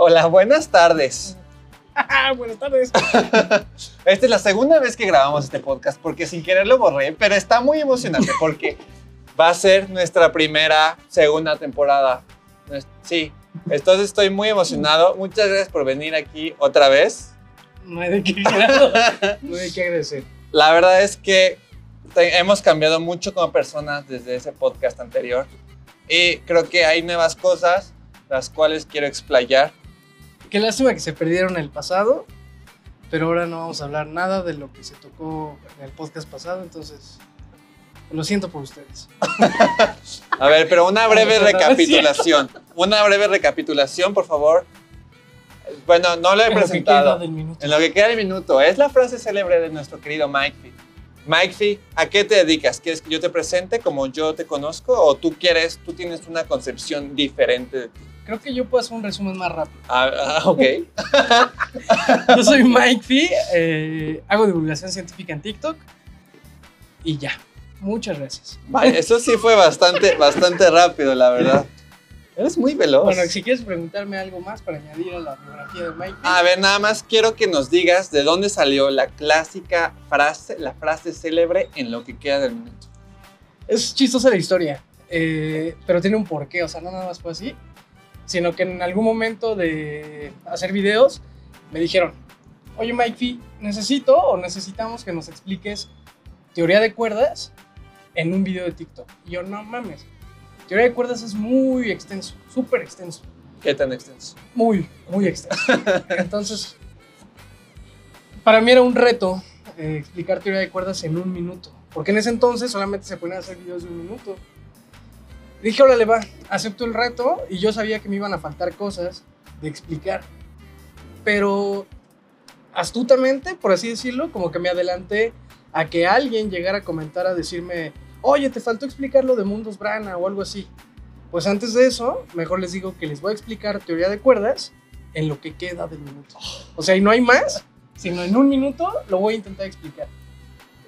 Hola, buenas tardes. Buenas tardes. Esta es la segunda vez que grabamos este podcast porque sin querer lo borré, pero está muy emocionante porque va a ser nuestra primera segunda temporada. Sí, entonces estoy muy emocionado. Muchas gracias por venir aquí otra vez. No hay de qué, no hay de qué agradecer. La verdad es que te- hemos cambiado mucho como personas desde ese podcast anterior y creo que hay nuevas cosas las cuales quiero explayar. Qué lástima que se perdieron el pasado, pero ahora no vamos a hablar nada de lo que se tocó en el podcast pasado, entonces lo siento por ustedes. A ver, pero una breve recapitulación. Una breve recapitulación, por favor. Bueno, no lo he En lo que presentado. queda del minuto. En lo que queda el minuto, es la frase célebre de nuestro querido Mike Fee. Mike Fee, ¿a qué te dedicas? ¿Quieres que yo te presente como yo te conozco o tú quieres, tú tienes una concepción diferente de ti? Creo que yo puedo hacer un resumen más rápido. Ah, ah, ok. Yo soy Mike Fee, eh, hago divulgación científica en TikTok y ya. Muchas gracias. Vale, eso sí fue bastante, bastante rápido, la verdad. Eres muy veloz. Bueno, si quieres preguntarme algo más para añadir a la biografía de Mike Fee. A ver, nada más quiero que nos digas de dónde salió la clásica frase, la frase célebre en lo que queda del minuto. Es chistosa la historia, eh, pero tiene un porqué, o sea, no nada más fue así, sino que en algún momento de hacer videos me dijeron, oye Mike Fee, necesito o necesitamos que nos expliques teoría de cuerdas en un video de TikTok. Y yo, no mames, teoría de cuerdas es muy extenso, súper extenso, ¿Qué tan extenso? muy, muy extenso. Entonces, para mí era un reto eh, explicar teoría de cuerdas en un minuto. Porque en ese entonces solamente se ponían a hacer videos de un minuto. Dije, órale, va, acepto el reto y yo sabía que me iban a faltar cosas de explicar. Pero astutamente, por así decirlo, como que me adelanté a que alguien llegara a comentar a decirme, oye, te faltó explicar lo de Mundos Brana o algo así. Pues antes de eso, mejor les digo que les voy a explicar teoría de cuerdas en lo que queda del minuto. O sea, y no hay más, sino en un minuto lo voy a intentar explicar.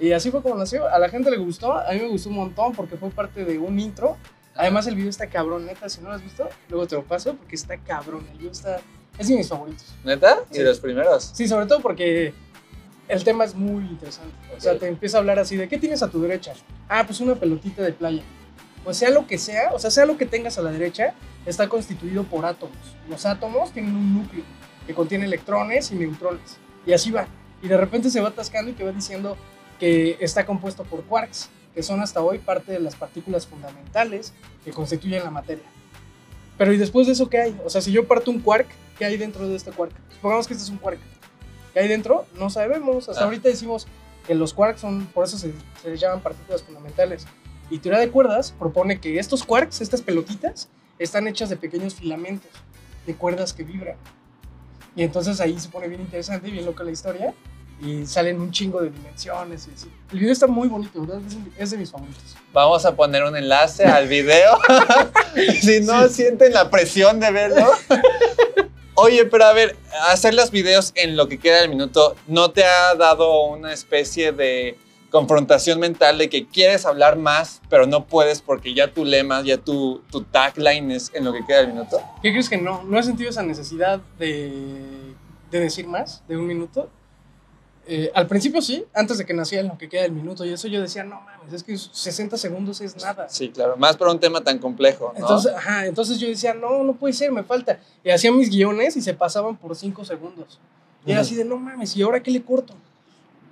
Y así fue como nació. A la gente le gustó, a mí me gustó un montón porque fue parte de un intro. Además, el video está cabrón, neta. Si no lo has visto, luego te lo paso porque está cabrón. El video está. Es de mis favoritos. ¿Neta? ¿Y Sí. los primeros? Sí, sobre todo porque el tema es muy interesante. O sea, te empieza a hablar así de ¿qué tienes a tu derecha? Ah, pues una pelotita de playa. Pues sea lo que sea, o sea, sea lo que tengas a la derecha, está constituido por átomos. Los átomos tienen un núcleo que contiene electrones y neutrones. Y así va. Y de repente se va atascando y te va diciendo que está compuesto por quarks, que son hasta hoy parte de las partículas fundamentales que constituyen la materia. Pero ¿y después de eso qué hay? O sea, si yo parto un quark, ¿qué hay dentro de este quark? Supongamos que este es un quark. ¿Qué hay dentro? No sabemos. Hasta Ah. ahorita decimos que los quarks son, por eso se, se les llaman partículas fundamentales. Y teoría de cuerdas propone que estos quarks, estas pelotitas, están hechas de pequeños filamentos, de cuerdas que vibran. Y entonces ahí se pone bien interesante y bien loca la historia. Y salen un chingo de dimensiones y así. El video está muy bonito, ¿verdad? Es, de mis favoritos. Vamos a poner un enlace al video. si no sienten la presión de verlo. Oye, pero a ver, hacer los videos en lo que queda del minuto, ¿no te ha dado una especie de confrontación mental de que quieres hablar más, pero no puedes porque ya tu lema, ya tu, tu tagline es en lo que queda del minuto? ¿Qué crees que no? ¿No he sentido esa necesidad de, de decir más de un minuto? Eh, al principio sí, antes de que naciera lo que queda del minuto y eso yo decía, no mames, es que 60 segundos es nada. Sí, claro, más por un tema tan complejo, ¿no? Entonces, ajá, entonces yo decía, no, no puede ser, me falta. Y hacía mis guiones y se pasaban por 5 segundos. Y era así de, no mames, ¿y ahora qué le corto?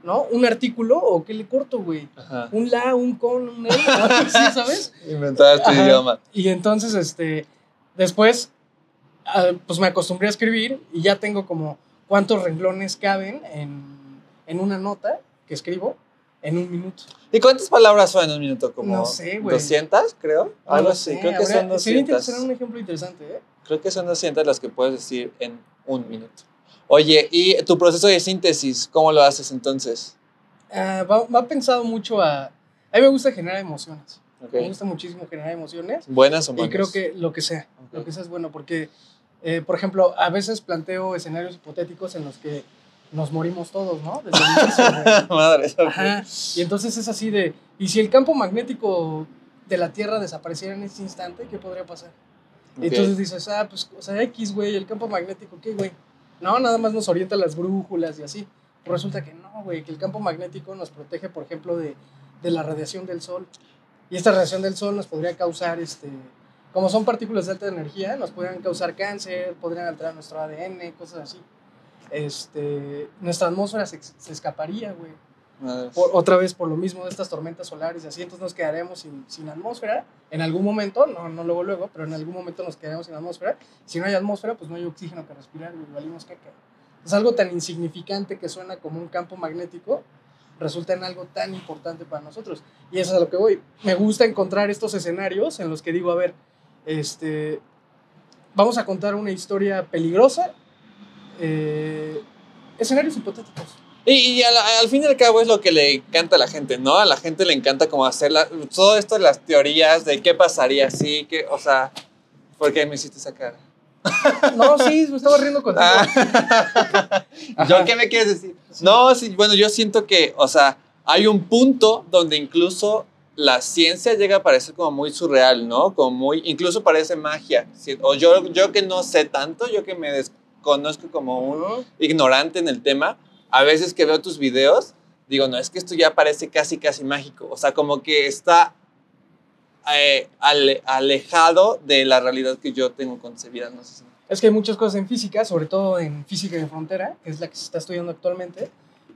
¿No? ¿Un artículo o qué le corto, güey? Ajá. ¿Un la, un con, un el? o algo así, ¿sabes? Inventabas tu idioma. Y entonces, este, después, ah, pues me acostumbré a escribir y ya tengo como cuántos renglones caben en, en una nota que escribo en un minuto. ¿Y cuántas palabras son en un minuto? Como No sé, güey. 200, creo. No Algo así. Creo que habría- son Sería 200. interesante un ejemplo interesante, ¿eh? Creo que son 200 las que puedes decir en un minuto. Oye, ¿y tu proceso de síntesis, cómo lo haces entonces? Ah, va, va pensado mucho a... A mí me gusta generar emociones. Ok. Me gusta muchísimo generar emociones. ¿Buenas o Y malas? creo que lo que sea, Ok. lo que sea es bueno, porque, eh, por ejemplo, a veces planteo escenarios hipotéticos en los que nos morimos todos, ¿no? Desde el inicio. Madre. Ajá. Y entonces es así de, ¿y si el campo magnético de la Tierra desapareciera en este instante, qué podría pasar? Y entonces dices, ah, pues, o sea, X, güey, el campo magnético, ¿qué, güey? No, nada más nos orienta las brújulas y así. Pero resulta que no, güey, que el campo magnético nos protege, por ejemplo, de, de la radiación del sol. Y esta radiación del sol nos podría causar, este, como son partículas de alta energía, nos podrían causar cáncer, podrían alterar nuestro ADN, cosas así. Este, nuestra atmósfera se, se escaparía, güey. Por, otra vez por lo mismo de estas tormentas solares y así, entonces nos quedaremos sin, sin, atmósfera en algún momento, no, no luego luego, pero en algún momento nos quedaremos sin atmósfera. Si no hay atmósfera, pues no hay oxígeno que respirar y valimos caca. Es algo tan insignificante que suena como un campo magnético, resulta en algo tan importante para nosotros. Y eso es a lo que voy. Me gusta encontrar estos escenarios en los que digo, a ver, este, vamos a contar una historia peligrosa, eh, escenarios hipotéticos y, al, fin y al cabo es lo que le encanta a la gente, ¿no? A la gente le encanta como hacer todo esto de las teorías de qué pasaría si, que, o sea, ¿por qué me hiciste esa cara? No, sí, me estaba riendo contigo. Ah. ¿Yo qué me quieres decir? No, sí, bueno, yo siento que, o sea, hay un punto donde incluso la ciencia llega a parecer como muy surreal, ¿no? Como muy, incluso parece magia. O yo, yo que no sé tanto, yo que me desconozco como un ignorante en el tema, a veces que veo tus videos, digo, no, es que esto ya parece casi, casi mágico. O sea, como que está eh, alejado de la realidad que yo tengo concebida. No sé Es que hay muchas cosas en física, sobre todo en física de frontera, que es la que se está estudiando actualmente,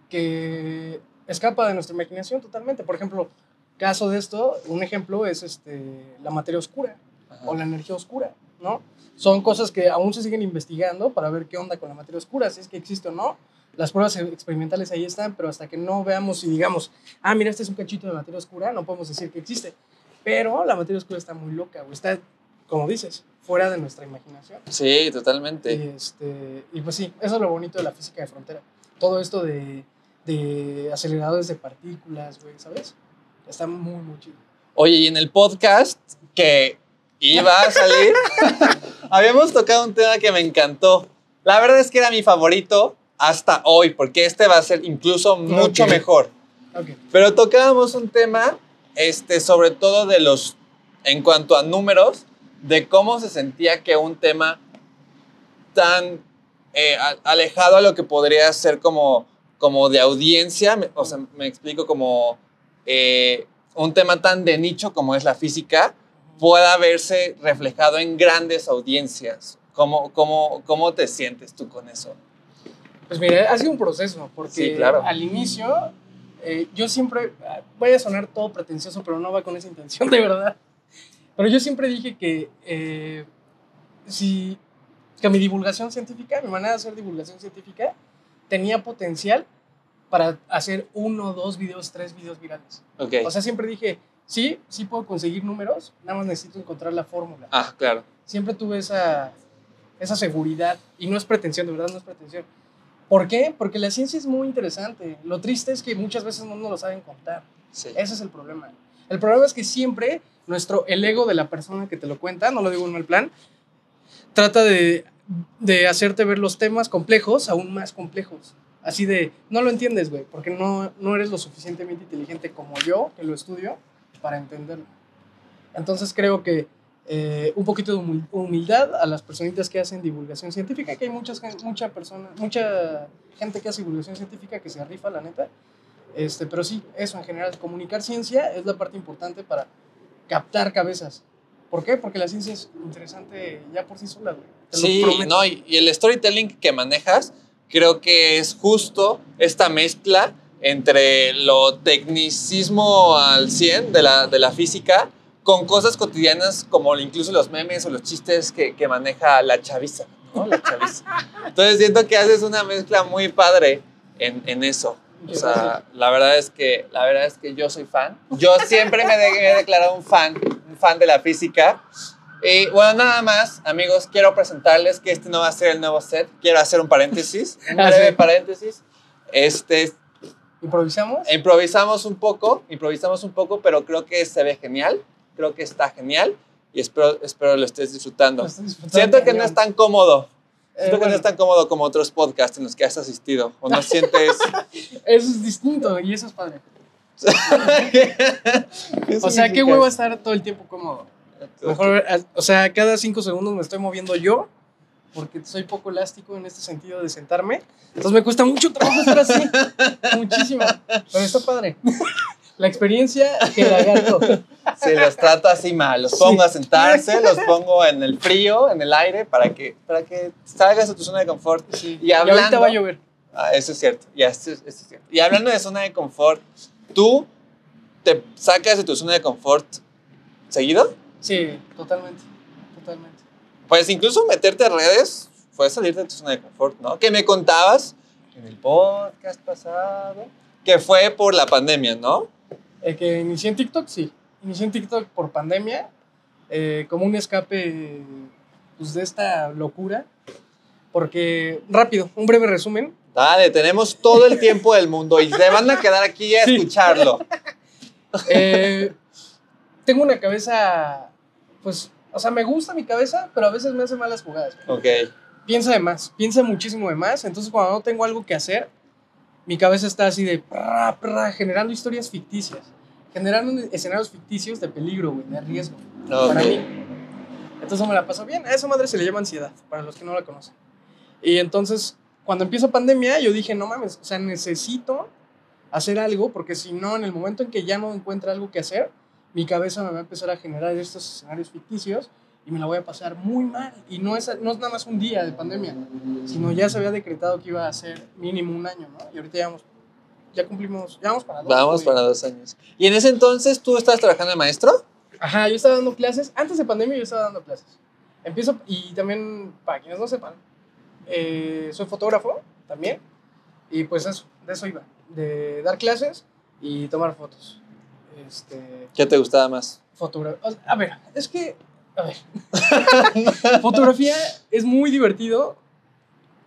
que escapa de nuestra imaginación totalmente. Por ejemplo, caso de esto, un ejemplo es este, la materia oscura o la energía oscura, ¿no? Son cosas que aún se siguen investigando para ver qué onda con la materia oscura, si es que existe o no las pruebas experimentales ahí están, pero hasta que no veamos y digamos, ah, mira, este es un cachito de materia oscura, no podemos decir que existe. Pero la materia oscura está muy loca, o está, como dices, fuera de nuestra imaginación. Sí, totalmente. Y, este, y pues sí, eso es lo bonito de la física de frontera. Todo esto de, de aceleradores de partículas, güey, ¿sabes? Está muy, muy chido. Oye, y en el podcast que iba a salir, habíamos tocado un tema que me encantó. La verdad es que era mi favorito, hasta hoy, porque este va a ser incluso mucho mejor. Pero tocábamos un tema, este, sobre todo de los, en cuanto a números, de cómo se sentía que un tema tan eh, alejado a lo que podría ser como, como de audiencia, o sea, me explico como eh, un tema tan de nicho como es la física, pueda verse reflejado en grandes audiencias. ¿Cómo, cómo, cómo te sientes tú con eso? Pues mira, ha sido un proceso, porque al inicio eh, yo siempre, voy a sonar todo pretencioso, pero no va con esa intención de verdad. Pero yo siempre dije que eh, si que mi divulgación científica, mi manera de hacer divulgación científica, tenía potencial para hacer uno, dos videos, tres videos virales. Okay. O sea, siempre dije, sí, sí puedo conseguir números, nada más necesito encontrar la fórmula. Ah, claro. Siempre tuve esa, esa seguridad, y no es pretensión, de verdad no es pretensión ¿Por qué? Porque la ciencia es muy interesante. Lo triste es que muchas veces no nos lo saben contar. Ese es el problema. El problema es que siempre nuestro, el ego de la persona que te lo cuenta, no lo digo en mal plan, trata de, de hacerte ver los temas complejos aún más complejos. Así de, no lo entiendes, güey, porque no, no eres lo suficientemente inteligente como yo, que lo estudio, para entenderlo. Entonces creo que eh, un poquito de humildad a las personitas que hacen divulgación científica, que hay muchas, mucha, persona, mucha gente que hace divulgación científica que se rifa, la neta. Este, pero sí, eso en general, comunicar ciencia es la parte importante para captar cabezas. ¿Por qué? Porque la ciencia es interesante ya por sí sola, güey. Sí, no, y, el storytelling que manejas creo que es justo esta mezcla entre lo tecnicismo al 100 de la, de la física con cosas cotidianas como incluso los memes o los chistes que, que maneja la chaviza, ¿no? La chaviza. Entonces siento que haces una mezcla muy padre en, en eso. O sea, la verdad es que la verdad es que yo soy fan. Yo siempre me, he declarado un fan, un fan de la física. Y bueno, nada más, amigos, quiero presentarles que este no va a ser el nuevo set. Quiero hacer un paréntesis, un ah, breve paréntesis. Este ¿Improvisamos? Improvisamos un poco, improvisamos un poco, pero creo que se ve genial creo que está genial y espero, espero lo estés disfrutando. Siento que no es tan cómodo. Siento que no es tan cómodo como otros podcasts en los que has asistido. ¿O no sientes...? eso es distinto y eso es padre. o sea, qué huevo estar todo el tiempo cómodo. Mejor, o sea, cada cinco segundos me estoy moviendo yo, porque soy poco elástico en este sentido de sentarme. Entonces me cuesta mucho trabajo estar así. Muchísimo. Pero está padre. La experiencia que lagarto. Sí, los trato así mal. Los Sí. pongo a sentarse, los pongo en el frío, en el aire, para que, para que salgas de tu zona de confort. Sí. Y hablando- ahorita va a llover. Ah, eso es cierto. Ya, eso, es- eso es cierto. Y hablando de zona de confort, ¿tú te sacas de tu zona de confort seguido? Sí, totalmente. Totalmente. Pues incluso meterte a redes fue salir de tu zona de confort, ¿no? Que me contabas en el podcast pasado que fue por la pandemia, ¿no? El que inicié en TikTok, sí. Inicié en TikTok por pandemia, eh, como un escape pues, de esta locura. Porque, rápido, un breve resumen. Dale, tenemos todo el tiempo del mundo y se van a quedar aquí a Sí. escucharlo. Eh, tengo una cabeza, pues, o sea, me gusta mi cabeza, pero a veces me hace malas jugadas. Ok. Piensa de más, piensa muchísimo de más. Entonces, cuando no tengo algo que hacer, mi cabeza está así de pra, pra, generando historias ficticias, generando escenarios ficticios de peligro, güey, de riesgo. para Ok. mí. Entonces me la paso bien. A esa madre se le llama ansiedad, para los que no la conocen. Y entonces, cuando empiezo pandemia, yo dije, no mames, o sea, necesito hacer algo, porque si no, en el momento en que ya no encuentre algo que hacer, mi cabeza me va a empezar a generar estos escenarios ficticios y me la voy a pasar muy mal. Y no es, no es nada más un día de pandemia, sino ya se había decretado que iba a ser mínimo un año, ¿no? Y ahorita ya cumplimos, ya vamos para dos. Vamos para dos años. ¿Y en ese entonces tú estabas trabajando de maestro? Ajá, yo estaba dando clases. Antes de pandemia yo estaba dando clases. Empiezo, y también, para quienes no sepan, eh, soy fotógrafo también. Y pues eso, de eso iba. De dar clases y tomar fotos. Este, ¿Qué te gustaba más? fotogra- A ver, es que. A ver. Fotografía es muy divertido.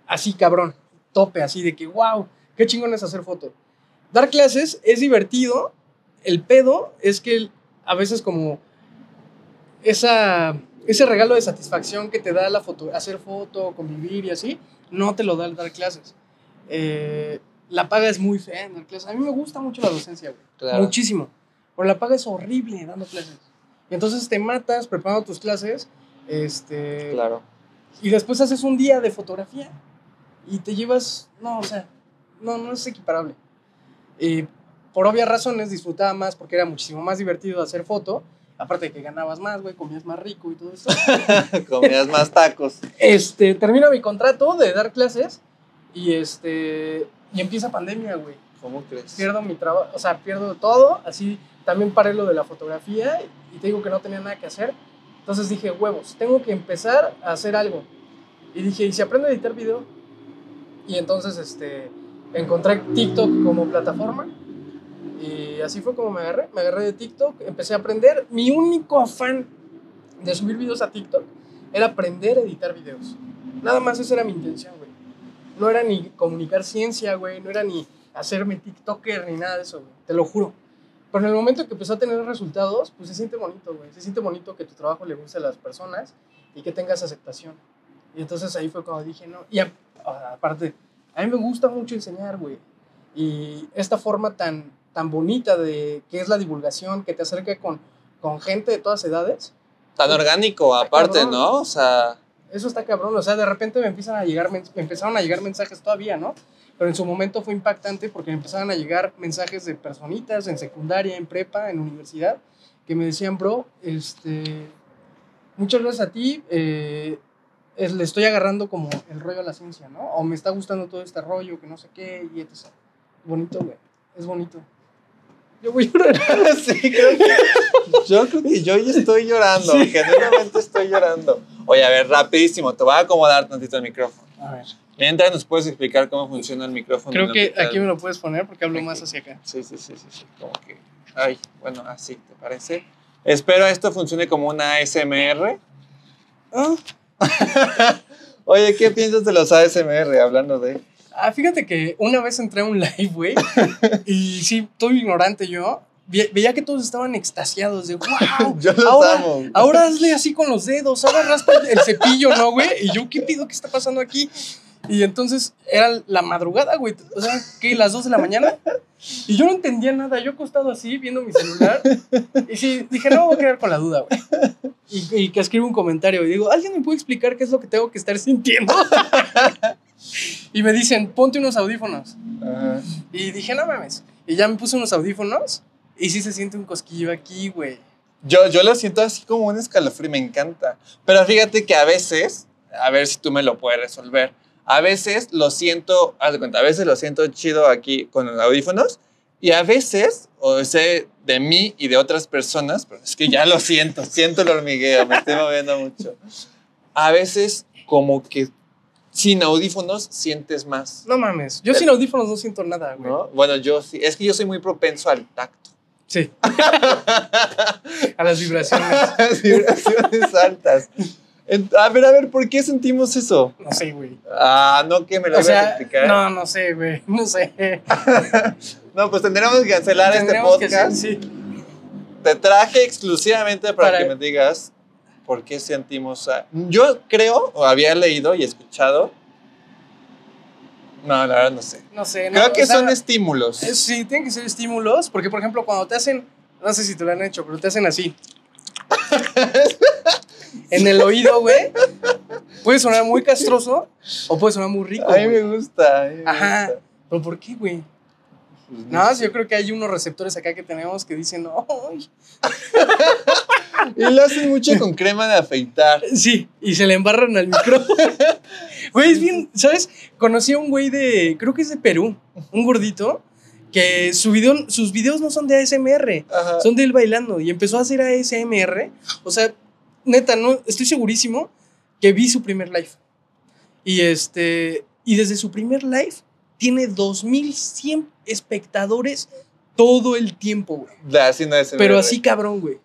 Así, cabrón. Tope, así de que, wow, qué chingón es hacer foto. Dar clases es divertido. El pedo es que a veces, como. Esa, ese regalo de satisfacción que te da la foto, hacer foto, convivir y así, no te lo da el dar clases. Eh, la paga es muy fea en dar clases. A mí me gusta mucho la docencia, güey. Claro. Muchísimo. Pero la paga es horrible dando clases. Y entonces te matas preparando tus clases. Este, Claro. Y después haces un día de fotografía. Y te llevas. No, o sea, no, no es equiparable. Y por obvias razones disfrutaba más porque era muchísimo más divertido hacer foto. Aparte de que ganabas más, güey, comías más rico y todo eso. Comías más tacos. este, termino mi contrato de dar clases. Y este. Y empieza pandemia, güey ¿Cómo crees? pierdo mi trabajo, o sea, pierdo todo, así también paré lo de la fotografía y te digo que no tenía nada que hacer. Entonces dije, huevos, tengo que empezar a hacer algo. Y dije, ¿y si aprendo a editar video? Y entonces este, encontré TikTok como plataforma y así fue como me agarré. Me agarré de TikTok, empecé a aprender. Mi único afán de subir videos a TikTok era aprender a editar videos. Nada más esa era mi intención, güey. No era ni comunicar ciencia, güey, no era ni hacerme TikToker ni nada de eso, güey. Te lo juro. Pero en el momento que empezó a tener resultados, pues se siente bonito, güey. Se siente bonito que tu trabajo le guste a las personas y que tengas aceptación. Y entonces ahí fue cuando dije, no. Y a- a- aparte, a mí me gusta mucho enseñar, güey. Y esta forma tan, tan bonita de que es la divulgación, que te acerca con, con gente de todas edades, Tan orgánico, aparte, cabrón. ¿no? O sea, eso está cabrón. O sea, de repente me empiezan a llegar, me empezaron a llegar mensajes todavía, ¿no? Pero en su momento fue impactante porque me empezaron a llegar mensajes de personitas en secundaria, en prepa, en universidad, que me decían, bro, este, muchas gracias a ti, eh, es- le estoy agarrando como el rollo a la ciencia, ¿no? O me está gustando todo este rollo, que no sé qué, y etc. Bonito, güey. Es bonito. Yo voy a llorar. sí, creo que. Yo creo que yo ya estoy llorando. Sí. Genuinamente estoy llorando. Oye, a ver, rapidísimo. Te voy a acomodar tantito el micrófono. A ver. Mientras nos puedes explicar cómo funciona el micrófono. Creo que aquí me lo puedes poner porque hablo Aquí. más hacia acá. Sí, sí, sí, sí, sí. Como que. Ay, bueno, así, ¿te parece? Espero esto funcione como una ASMR. Ah. Oye, ¿qué piensas de los ASMR hablando de? Ah, fíjate que una vez entré a un live, güey, y sí, todo ignorante yo, ve- veía que todos estaban extasiados de, wow, Yo los ahora, amo. ahora hazle así con los dedos, ahora raspa el cepillo, ¿no, güey? Y yo, ¿qué pido? ¿Qué está pasando aquí? Y entonces era la madrugada, güey. O sea, ¿qué? ¿Las 2 de la mañana? Y yo no entendía nada. Yo acostado así, viendo mi celular. Y sí, dije, no, voy a quedar con la duda, güey. Y, y que escribo un comentario y digo, ¿alguien me puede explicar qué es lo que tengo que estar sintiendo? y me dicen, ponte unos audífonos. Ajá. Y dije, no mames. Y ya me puse unos audífonos. Y sí se siente un cosquillo aquí, güey. Yo, yo lo siento así como un escalofrío, me encanta. Pero fíjate que a veces, a ver si tú me lo puedes resolver. A veces lo siento, haz de cuenta, a veces lo siento chido aquí con los audífonos. Y a veces, o sé de mí y de otras personas, pero es que ya lo siento, siento el hormigueo, me estoy moviendo mucho. A veces, como que sin audífonos sientes más. No mames. Yo sin audífonos no siento nada, güey. ¿no? Bueno, yo sí. Es que yo soy muy propenso al tacto. Sí. A las vibraciones. Las vibraciones altas. A ver, a ver, ¿por qué sentimos eso? No sé, güey. Ah, no, que me lo O vas a explicar. no, no sé, güey. No sé. No, pues tendremos que cancelar este Tendremos que podcast. ser- sí. Te traje exclusivamente para, Para- que me digas por qué sentimos. a- Yo creo, o había leído y escuchado. No, la verdad no sé. No sé. no, Creo que o sea, son estímulos. es- Sí, tienen que ser estímulos. Porque, por ejemplo, cuando te hacen. No sé si te lo han hecho, pero te hacen así. en el oído, güey. Puede sonar muy castroso o puede sonar muy rico. A mí me gusta. a mí me Ajá. gusta. ¿Pero por qué, güey? Pues No, yo creo que hay unos receptores acá que tenemos que dicen, ¡ay! Y lo hacen mucho con crema de afeitar. Sí, y se le embarran al micrófono. Güey, es bien, ¿sabes? Conocí a un güey de, creo que es de Perú, un gordito, que su video, sus videos no son de ASMR, Ajá. son de él bailando y empezó a hacer ASMR. O sea, neta, no, estoy segurísimo que vi su primer live. Y este, y desde su primer live tiene 2100 espectadores todo el tiempo, güey. Pero así cabrón, güey.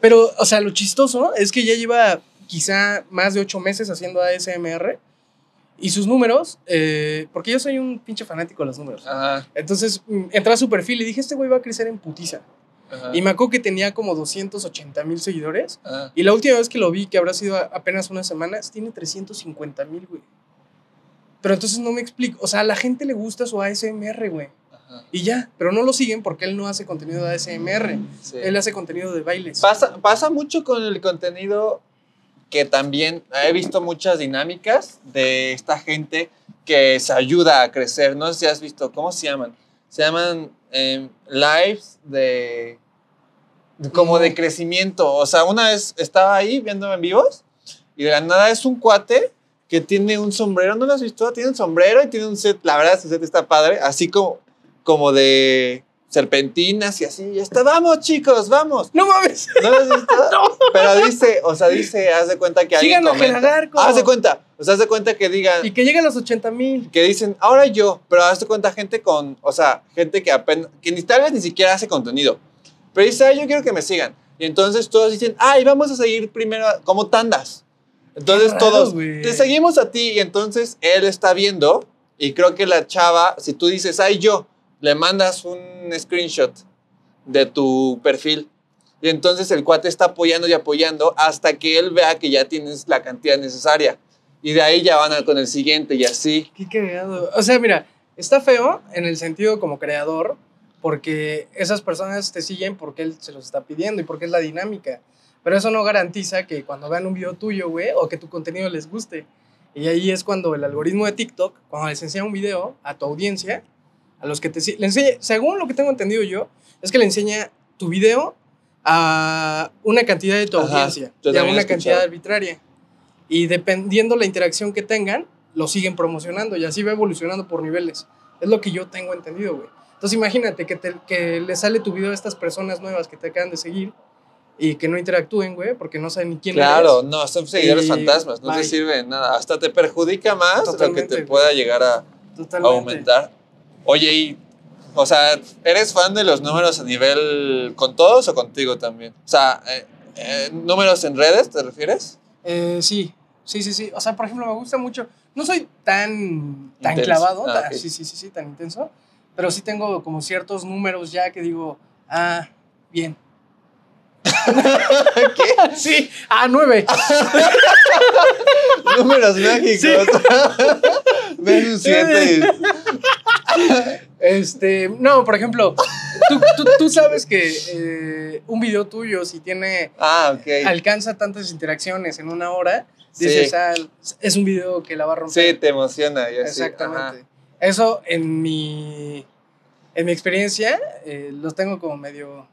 Pero, o sea, lo chistoso es que ya lleva quizá más de ocho meses haciendo ASMR y sus números, eh, porque yo soy un pinche fanático de los números. Ajá. Entonces mm, entré a su perfil y dije, este güey va a crecer en putiza. Ajá, Y me acuerdo que tenía como 280 mil seguidores. ajá. Y la última vez que lo vi, que habrá sido a- apenas unas semanas, tiene 350 mil, güey. Pero entonces no me explico. O sea, a la gente le gusta su ASMR, güey. Y ya, pero no lo siguen porque él no hace contenido de ASMR. Sí. Él hace contenido de bailes. Pasa, pasa mucho con el contenido que también he visto muchas dinámicas de esta gente que se ayuda a crecer. No sé si has visto, ¿cómo se llaman? Se llaman em, lives de como de crecimiento. O sea, una vez estaba ahí viendo en vivos y de la nada es un cuate que tiene un sombrero, ¿no lo has visto? Tiene un sombrero y tiene un set, la verdad, su set está padre, así como, como de serpentinas y así. Y está, vamos chicos, vamos. No mames. ¿No visto? Pero dice, o sea, dice, haz de cuenta que alguien Sigan a. Gelagarco. Haz de cuenta, o sea, haz de cuenta que digan, Y que lleguen los 80 mil. que dicen, ahora yo, pero haz de cuenta gente con, o sea, gente que apenas, que ni tal vez ni siquiera hace contenido, pero dice, ay, yo quiero que me sigan. Y entonces todos dicen, ay, vamos a seguir primero como tandas. Entonces raro, todos, güey. te seguimos a ti y entonces él está viendo y creo que la chava, si tú dices, ay, yo, le mandas un screenshot de tu perfil. Y entonces el cuate está apoyando y apoyando hasta que él vea que ya tienes la cantidad necesaria. Y de ahí ya van con el siguiente y así. Qué cagado. O sea, mira, está feo en el sentido como creador, porque esas personas te siguen porque él se los está pidiendo y porque es la dinámica. Pero eso no garantiza que cuando vean un video tuyo, güey, o que tu contenido les guste. Y ahí es cuando el algoritmo de TikTok, cuando les enseña un video a tu audiencia, a los que te le enseña, según lo que tengo entendido yo, es que le enseña tu video a una cantidad de tu Ajá, audiencia y a una cantidad arbitraria. Y dependiendo la interacción que tengan, lo siguen promocionando y así va evolucionando por niveles. Es lo que yo tengo entendido, güey. Entonces imagínate que, te- que le sale tu video a estas personas nuevas que te acaban de seguir y que no interactúen, güey, porque no saben ni quién Claro, eres. no, son seguidores Y fantasmas, no te bye. sirve de nada. Hasta te perjudica más lo que Totalmente, te pueda llegar a Totalmente. aumentar. Oye, y, o sea, ¿eres fan de los números a nivel con todos o contigo también? O sea, eh, eh, ¿números en redes te refieres? Eh, sí, sí, sí, sí. O sea, por ejemplo, me gusta mucho. No soy tan, tan Intenso. clavado, Ah, tan- sí, sí, sí, sí, tan intenso, pero sí tengo como ciertos números ya que digo, ah, bien. ¿Qué? Sí, ah, nueve. Números mágicos. un 7. Este, no, por ejemplo, tú, tú- tú sabes que eh, un video tuyo, si tiene, ah, ok. alcanza tantas interacciones en una hora, Sí. dices, ah, es un video que la va a romper. Sí, te emociona. Exactamente. Eso en mi, en mi experiencia eh, lo tengo como medio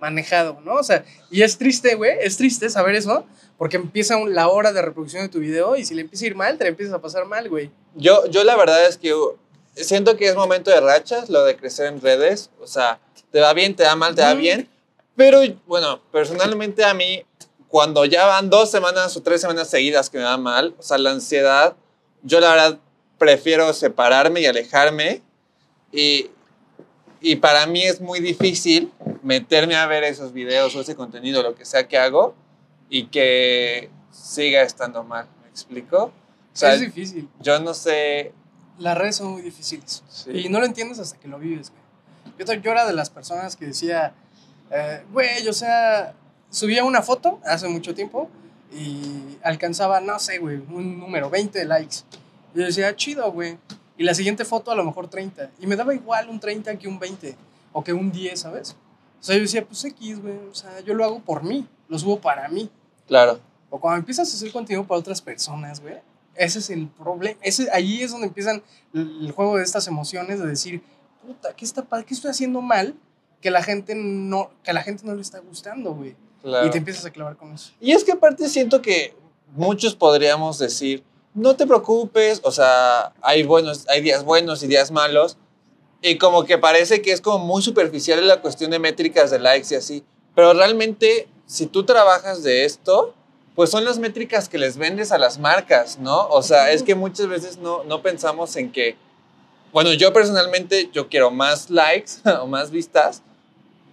manejado, ¿no? O sea, y es triste, güey, es triste saber eso, porque empieza un- la hora de reproducción de tu video y si le empieza a ir mal, te le empiezas a pasar mal, güey. Yo, yo la verdad es que siento que es momento de rachas, lo de crecer en redes. O sea, te va bien, te va mal, te Ujú. bien. Pero bueno, personalmente a mí, cuando ya van dos semanas o tres semanas seguidas que me va mal, o sea, la ansiedad, yo la verdad prefiero separarme y alejarme. Y, y para mí es muy difícil meterme a ver esos videos o ese contenido, lo que sea que hago, y que siga estando mal. ¿Me explico? O sea, es difícil. yo no sé. Las redes son muy difíciles. sí. Y no lo entiendes hasta que lo vives, güey. Yo, yo era de las personas que decía, eh, güey, o sea, subía una foto hace mucho tiempo y alcanzaba, no sé, güey, un número, 20 likes. Y yo decía, chido, güey. Y la siguiente foto a lo mejor 30. Y me daba igual un 30 que un 20 o que un 10, ¿sabes? O sea, yo decía, pues X, güey. O sea, yo lo hago por mí, lo subo para mí. Claro. O cuando empiezas a hacer contenido para otras personas, güey, ese es el problema. Ese, ahí es donde empiezan el, juego de estas emociones de decir, puta, ¿qué, está, ¿qué estoy haciendo mal que la gente no, que a la gente no le está gustando, güey? claro. Y te empiezas a clavar con eso. Y es que aparte siento que muchos podríamos decir, no te preocupes, o sea, hay, buenos, hay días buenos y días malos, y como que parece que es como muy superficial la cuestión de métricas de likes y así, pero realmente si tú trabajas de esto, pues son las métricas que les vendes a las marcas, ¿no? O sea, es que muchas veces no, no pensamos en que, bueno, yo personalmente, yo quiero más likes o más vistas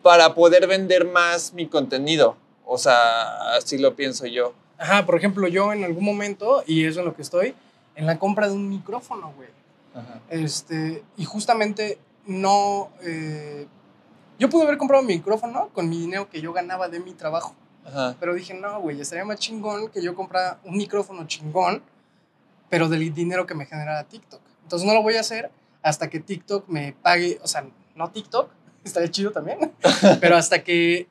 para poder vender más mi contenido. O sea, así lo pienso yo. Ajá, por ejemplo, yo en algún momento, y eso es en lo que estoy, en la compra de un micrófono, güey. Este, y justamente no. eh, yo pude haber comprado mi micrófono con mi dinero que yo ganaba de mi trabajo. Ajá. Pero dije, no, güey, estaría más chingón que yo comprara un micrófono chingón, pero del dinero que me generara TikTok. Entonces no lo voy a hacer hasta que TikTok me pague, o sea, no TikTok, estaría chido también, pero hasta que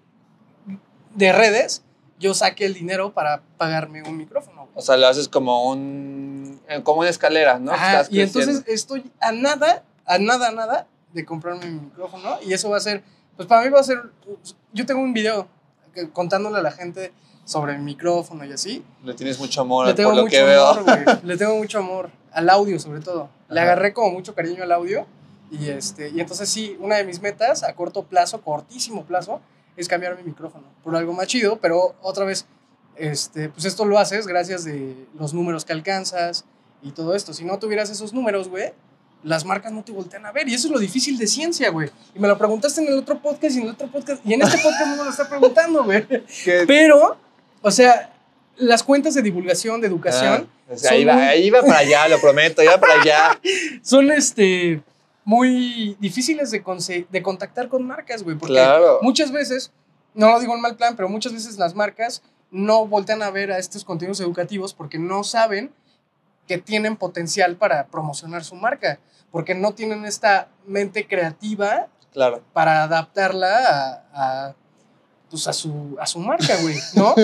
de redes yo saque el dinero para pagarme un micrófono. güey. O sea, lo haces como un eh, como una escalera, ¿no? Ajá, Estás y entonces estoy a nada, a nada, a nada de comprarme mi micrófono y eso va a ser, pues para mí va a ser, yo tengo un video contándole a la gente sobre mi micrófono y así. le tienes mucho amor Le tengo por lo mucho que veo. amor, güey. Le tengo mucho amor. Al audio, sobre todo. Le Ajá. agarré como mucho cariño al audio. Y, este, y entonces sí, una de mis metas a corto plazo, cortísimo plazo, es cambiar mi micrófono por algo más chido, pero otra vez, este, pues esto lo haces gracias de los números que alcanzas y todo esto. Si no tuvieras esos números, güey, las marcas no te voltean a ver. Y eso es lo difícil de ciencia, güey. Y me lo preguntaste en el otro podcast y en el otro podcast. Y en este podcast no me lo está preguntando, güey. Pero, o sea, las cuentas de divulgación, de educación, Ah, o sea, son muy- va para allá, lo prometo, iba para allá. son este muy difíciles de, de contactar con marcas, güey. Porque Claro. muchas veces, no lo digo en mal plan, pero muchas veces las marcas no voltean a ver a estos contenidos educativos porque no saben que tienen potencial para promocionar su marca. Porque no tienen esta mente creativa Claro. para adaptarla a, a, pues a, su, a su marca, güey, ¿no?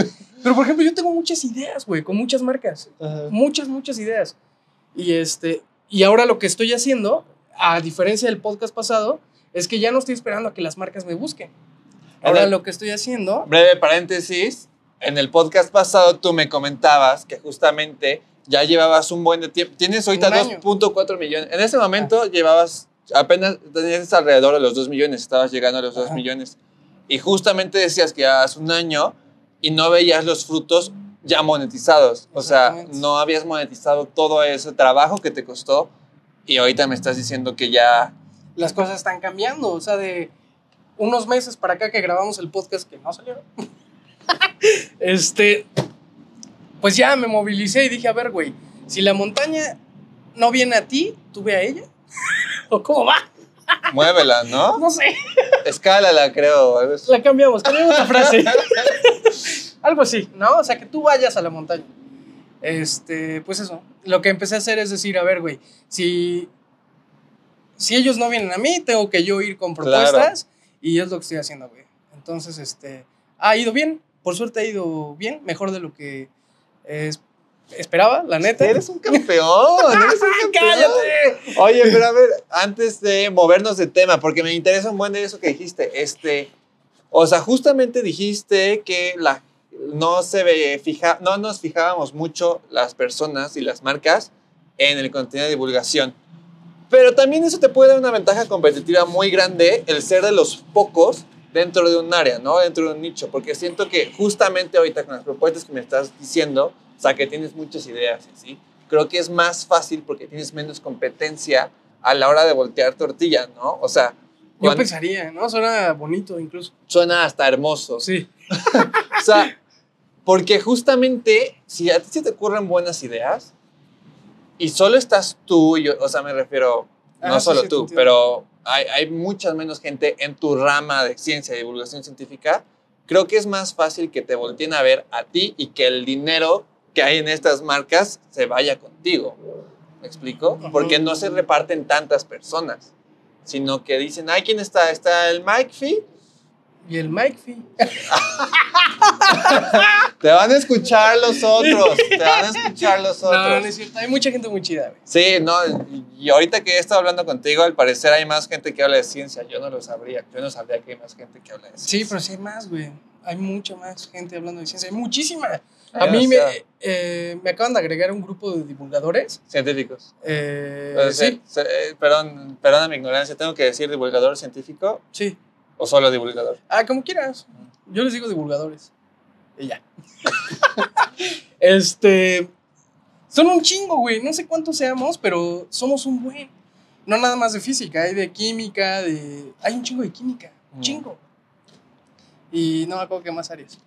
Pero, por ejemplo, yo tengo muchas ideas, güey, con muchas marcas. Muchas, muchas ideas. Y, este, y ahora lo que estoy haciendo, a diferencia del podcast pasado, es que ya no estoy esperando a que las marcas me busquen. Ahora el- lo que estoy haciendo... Breve paréntesis. En el podcast pasado tú me comentabas que justamente ya llevabas un buen de tiempo. Tienes ahorita Un año. 2.4 millones. En ese momento llevabas apenas tenías alrededor de los 2 millones. Estabas llegando a los 2 Ajá. millones. Y justamente decías que llevabas un año y no veías los frutos ya monetizados. O sea, no habías monetizado todo ese trabajo que te costó. Y ahorita me estás diciendo que ya. las cosas están cambiando. O sea, de unos meses para acá que grabamos el podcast que no salió. este, pues ya me movilicé y dije, a ver, güey, si la montaña no viene a ti, tú ve a ella. ¿O cómo va? Muévela, ¿no? No sé. Escálala, creo. La cambiamos, cambiamos la frase. Algo así, ¿no? O sea, que tú vayas a la montaña. Este, pues eso. Lo que empecé a hacer es decir, a ver, güey, si, si ellos no vienen a mí, tengo que yo ir con propuestas y es lo que estoy haciendo, güey. Entonces, este, ha ido bien. Por suerte ha ido bien, mejor de lo que es- esperaba, la neta. Eres un campeón. eres un campeón. ¡Cállate! Oye, pero a ver, antes de movernos de tema, porque me interesa un buen de eso que dijiste, este, o sea, justamente dijiste que la, no se ve, fija, no nos fijábamos mucho las personas y las marcas en el contenido de divulgación. Pero también eso te puede dar una ventaja competitiva muy grande, el ser de los pocos dentro de un área, ¿no? Dentro de un nicho, porque siento que justamente ahorita con las propuestas que me estás diciendo, o sea, que tienes muchas ideas, ¿sí? Creo que es más fácil porque tienes menos competencia a la hora de voltear tortilla, ¿no? O sea, Yo cuando- pensaría, ¿no? Suena bonito incluso. suena hasta hermoso. Sí. O sea, porque justamente si a ti se te ocurren buenas ideas y solo estás tú, y yo, o sea, me refiero, no Ah, solo sí, tú, entiendo. pero hay, hay mucha menos gente en tu rama de ciencia y divulgación científica, creo que es más fácil que te volteen a ver a ti y que el dinero que hay en estas marcas se vaya contigo. ¿Me explico? Porque no se reparten tantas personas, sino que dicen, ay, ¿quién está? Está el Mike Fee Y el Mike Fee. Te van a escuchar los otros. Te van a escuchar los No, no otros. es cierto. Hay mucha gente muy chida, güey. Sí, no. Y ahorita que he estado hablando contigo, al parecer hay más gente que habla de ciencia. Yo no lo sabría. Yo no sabría que hay más gente que habla de Sí, ciencia. pero sí hay más, güey. Hay mucha más gente hablando de ciencia. Hay muchísima. A Hay mí me, eh, me acaban de agregar un grupo de divulgadores. Científicos. Eh, sí, se- eh, perdón, perdona mi ignorancia. ¿Tengo que decir divulgador científico sí. O solo divulgador? Ah, como quieras. Yo les digo divulgadores. Y ya. este. Son un chingo, güey. No sé cuántos seamos, pero somos un buen. No nada más de física, hay de química, de. Hay un chingo de química. Un Mm. chingo. Y no me acuerdo qué más áreas.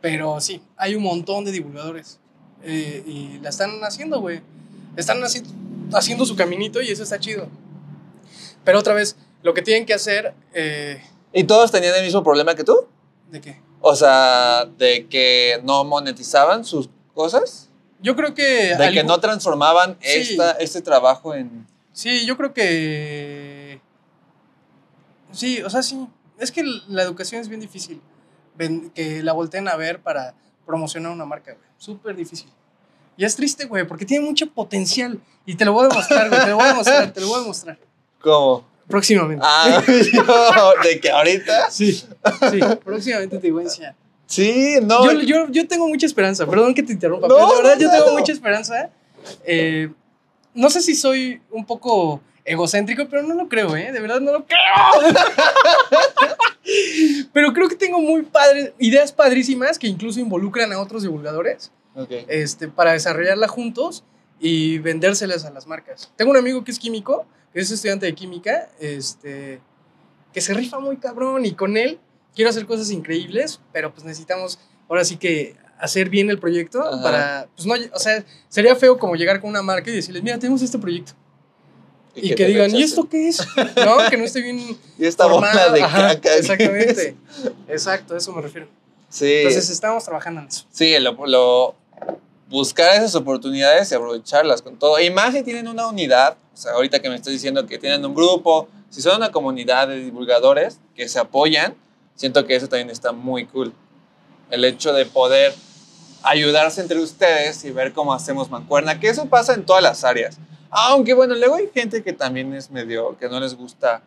Pero sí, hay un montón de divulgadores. Eh, y la están haciendo, güey. Están haci- haciendo su caminito y eso está chido. Pero otra vez, lo que tienen que hacer. eh, ¿Y todos tenían el mismo problema que tú? ¿De qué? O sea, de que no monetizaban sus cosas. Yo creo que. De que no transformaban Sí. esta, este trabajo en... Sí, yo creo que. Sí, o sea, sí. Es que la educación es bien difícil. Que la volteen a ver para promocionar una marca, güey. Súper difícil. Y es triste, güey, porque tiene mucho potencial. Y te lo voy a demostrar, güey. Te lo voy a demostrar, te lo voy a demostrar. ¿Cómo? Próximamente. Ah, yo, de que ahorita. Sí, sí. Próximamente te voy a enseñar. Sí, no. Yo, yo, yo tengo mucha esperanza. Perdón que te interrumpa, No, pero de verdad no, yo tengo no. mucha esperanza. Eh, no sé si soy un poco egocéntrico, pero no lo creo, ¿eh? De verdad no lo creo. pero creo que tengo muy padres, ideas padrísimas que incluso involucran a otros divulgadores este, para desarrollarla juntos y vendérselas a las marcas. Tengo un amigo que es químico, que es estudiante de química, este, que se rifa muy cabrón y con él quiero hacer cosas increíbles, pero pues necesitamos ahora sí que hacer bien el proyecto Ajá. para, pues no, o sea, sería feo como llegar con una marca y decirles, mira, tenemos este proyecto. Y, que, digan, ¿y esto qué es? ¿No? Que no esté bien Y esta bola de Ajá, caca. Exactamente. Exacto, a eso me refiero. Sí. Entonces estamos trabajando en eso. Sí, lo, lo- buscar esas oportunidades y aprovecharlas con todo. Más si tienen una unidad, sea, ahorita que me estás diciendo que tienen un grupo, si son una comunidad de divulgadores que se apoyan, siento que eso también está muy cool. El hecho de poder ayudarse entre ustedes y ver cómo hacemos mancuerna, que eso pasa en todas las áreas. Aunque bueno, luego hay gente que también es medio, que no les gusta,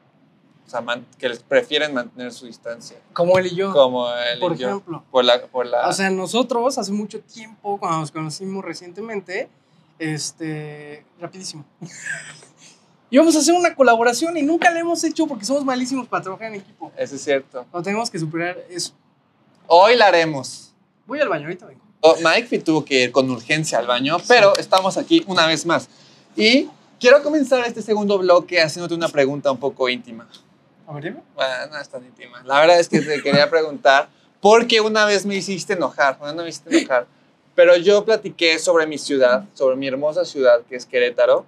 o sea, man- que les prefieren mantener su distancia, Como él y yo, como él por y yo, ejemplo. por la, por la, O sea, nosotros hace mucho tiempo, cuando nos conocimos recientemente, este, rapidísimo. Íbamos a hacer una colaboración y nunca la hemos hecho porque somos malísimos para trabajar en equipo. eso es cierto. No tenemos que superar eso. Hoy la haremos. Voy al baño, ahorita vengo. Oh, Mike tuvo que ir con urgencia al baño, pero estamos aquí una vez más. Y quiero comenzar este segundo bloque haciéndote una pregunta un poco íntima. A ver, dime. Bueno, no es tan íntima. La verdad es que te quería preguntar, porque una vez me hiciste enojar, una vez me hiciste enojar, pero yo platiqué sobre mi ciudad, sobre mi hermosa ciudad que es Querétaro,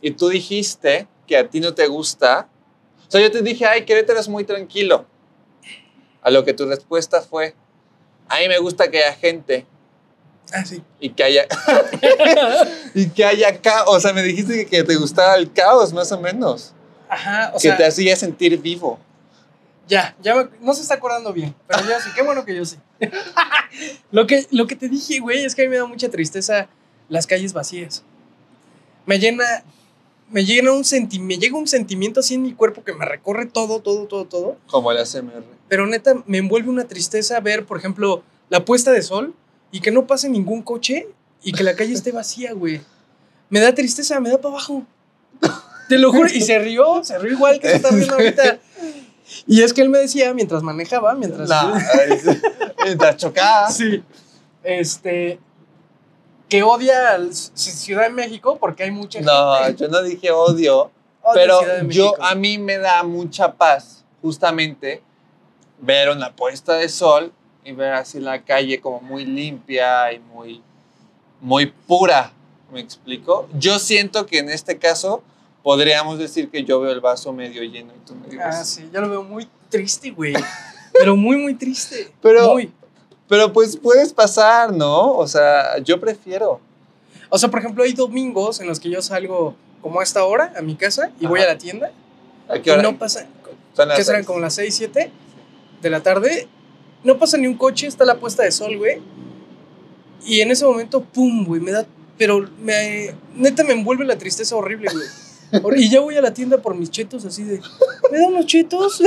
y tú dijiste que a ti no te gusta. O sea, yo te dije, ay, Querétaro es muy tranquilo. A lo que tu respuesta fue, a mí me gusta que haya gente. Ah, sí. y que haya y que haya caos. O sea, me dijiste que, que te gustaba el caos, más o menos. Ajá, o que sea, te hacía sentir vivo. Ya, ya me- no se está acordando bien, pero yo sí, qué bueno que yo sí. lo, que, lo que te dije, güey, es que a mí me da mucha tristeza las calles vacías. Me llena, me llena un senti me llega un sentimiento así en mi cuerpo que me recorre todo, todo, todo, todo. Como el ASMR. Pero neta, me envuelve una tristeza ver, por ejemplo, la puesta de sol y que no pase ningún coche y que la calle esté vacía, güey. Me da tristeza, me da para abajo. Te lo juro. Y se rió, se rió igual que se está riendo ahorita. Y es que él me decía mientras manejaba, mientras. Sí. Mientras chocaba. Sí. Este. Que odia al Ciudad de México porque hay mucha No, gente. yo no dije odio, Odia pero yo a mí me da mucha paz justamente ver una puesta de sol y ver así la calle como muy limpia y muy muy pura, ¿me explico? Yo siento que en este caso podríamos decir que yo veo el vaso medio lleno y tú medio Ah, sí, yo lo veo muy triste, güey. Pero muy, muy triste. Pero- Muy. Pero pues puedes pasar, ¿no? O sea, yo prefiero. O sea, por ejemplo, hay domingos en los que yo salgo como a esta hora a mi casa y voy a la tienda. ¿A Y qué hora? no pasa. ¿Qué serán? Como las 6, 7 de la tarde. No pasa ni un coche, está la puesta de sol, güey. Y en ese momento, pum, güey, me da. Pero me. Neta me envuelve la tristeza horrible, güey. Y ya voy a la tienda por mis chetos así de. ¿Me da unos chetos?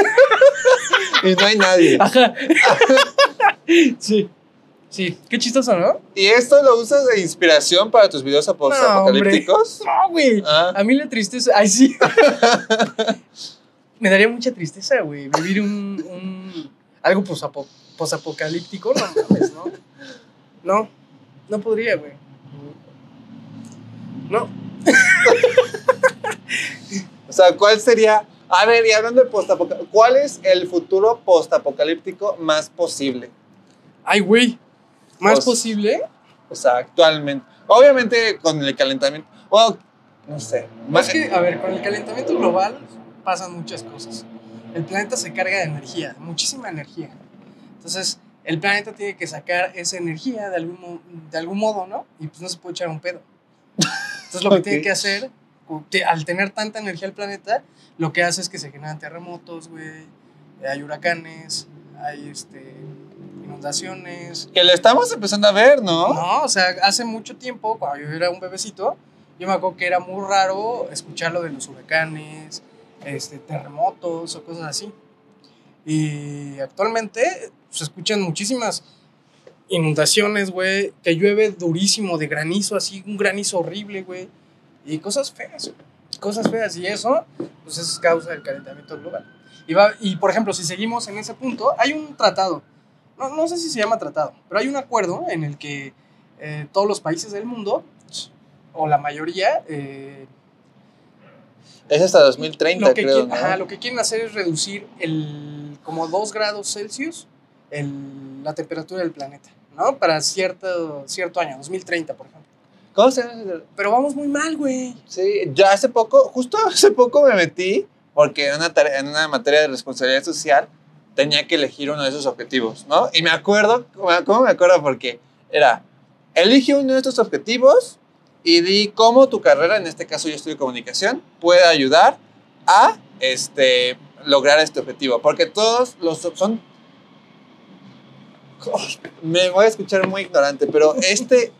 Y no hay nadie. Ajá. sí. Sí. Qué chistoso, ¿no? ¿Y esto lo usas de inspiración para tus videos apocalípticos? No, güey. Ah. A mí la tristeza. Ay, sí. Me daría mucha tristeza, güey. Vivir un. un- algo posapo- posapocalíptico. No mames, ¿no? No. No podría, güey. No. O sea, ¿cuál sería? A ver, y hablando de postapocalíptico, ¿cuál es el futuro postapocalíptico más posible? Ay, güey. ¿Más posible? O sea, actualmente. Obviamente con el calentamiento. Bueno, no sé. Más que, a ver, con el calentamiento global pasan muchas cosas. El planeta se carga de energía, muchísima energía. Entonces, el planeta tiene que sacar esa energía de algún, de algún modo, ¿no? Y pues no se puede echar un pedo. Entonces, lo que tiene que hacer, al tener tanta energía el planeta, lo que hace es que se generan terremotos, güey, hay huracanes, hay este, inundaciones, Que lo estamos empezando a ver, ¿no? no, o sea, hace mucho tiempo, cuando yo era un bebecito, yo me acuerdo que era muy raro escuchar lo de los huracanes, este, terremotos o cosas así. Y actualmente se escuchan muchísimas inundaciones, güey, que llueve durísimo de granizo, así, un granizo horrible, güey, y cosas feas, cosas feas. Y eso, pues es causa del calentamiento global. Y, va, y por ejemplo, si seguimos en ese punto, hay un tratado, no, no sé si se llama tratado, pero hay un acuerdo en el que eh, todos los países del mundo, o la mayoría, eh, Es hasta 2030, lo, que creo, quieren, ¿no? ajá, lo que quieren hacer es reducir el, como 2 grados Celsius el- la temperatura del planeta, ¿no? Para cierto, cierto año, 2030, por ejemplo. ¿Cómo se llama? ese? Pero vamos muy mal, güey. Sí, yo hace poco, justo hace poco me metí, porque en una, tarea- en una materia de responsabilidad social tenía que elegir uno de esos objetivos, ¿no? Y me acuerdo, ¿cómo me acuerdo? Porque era, elige uno de estos objetivos y di cómo tu carrera, en este caso yo estudio comunicación, puede ayudar a este, lograr este objetivo. Porque todos los son... Me voy a escuchar muy ignorante, pero este,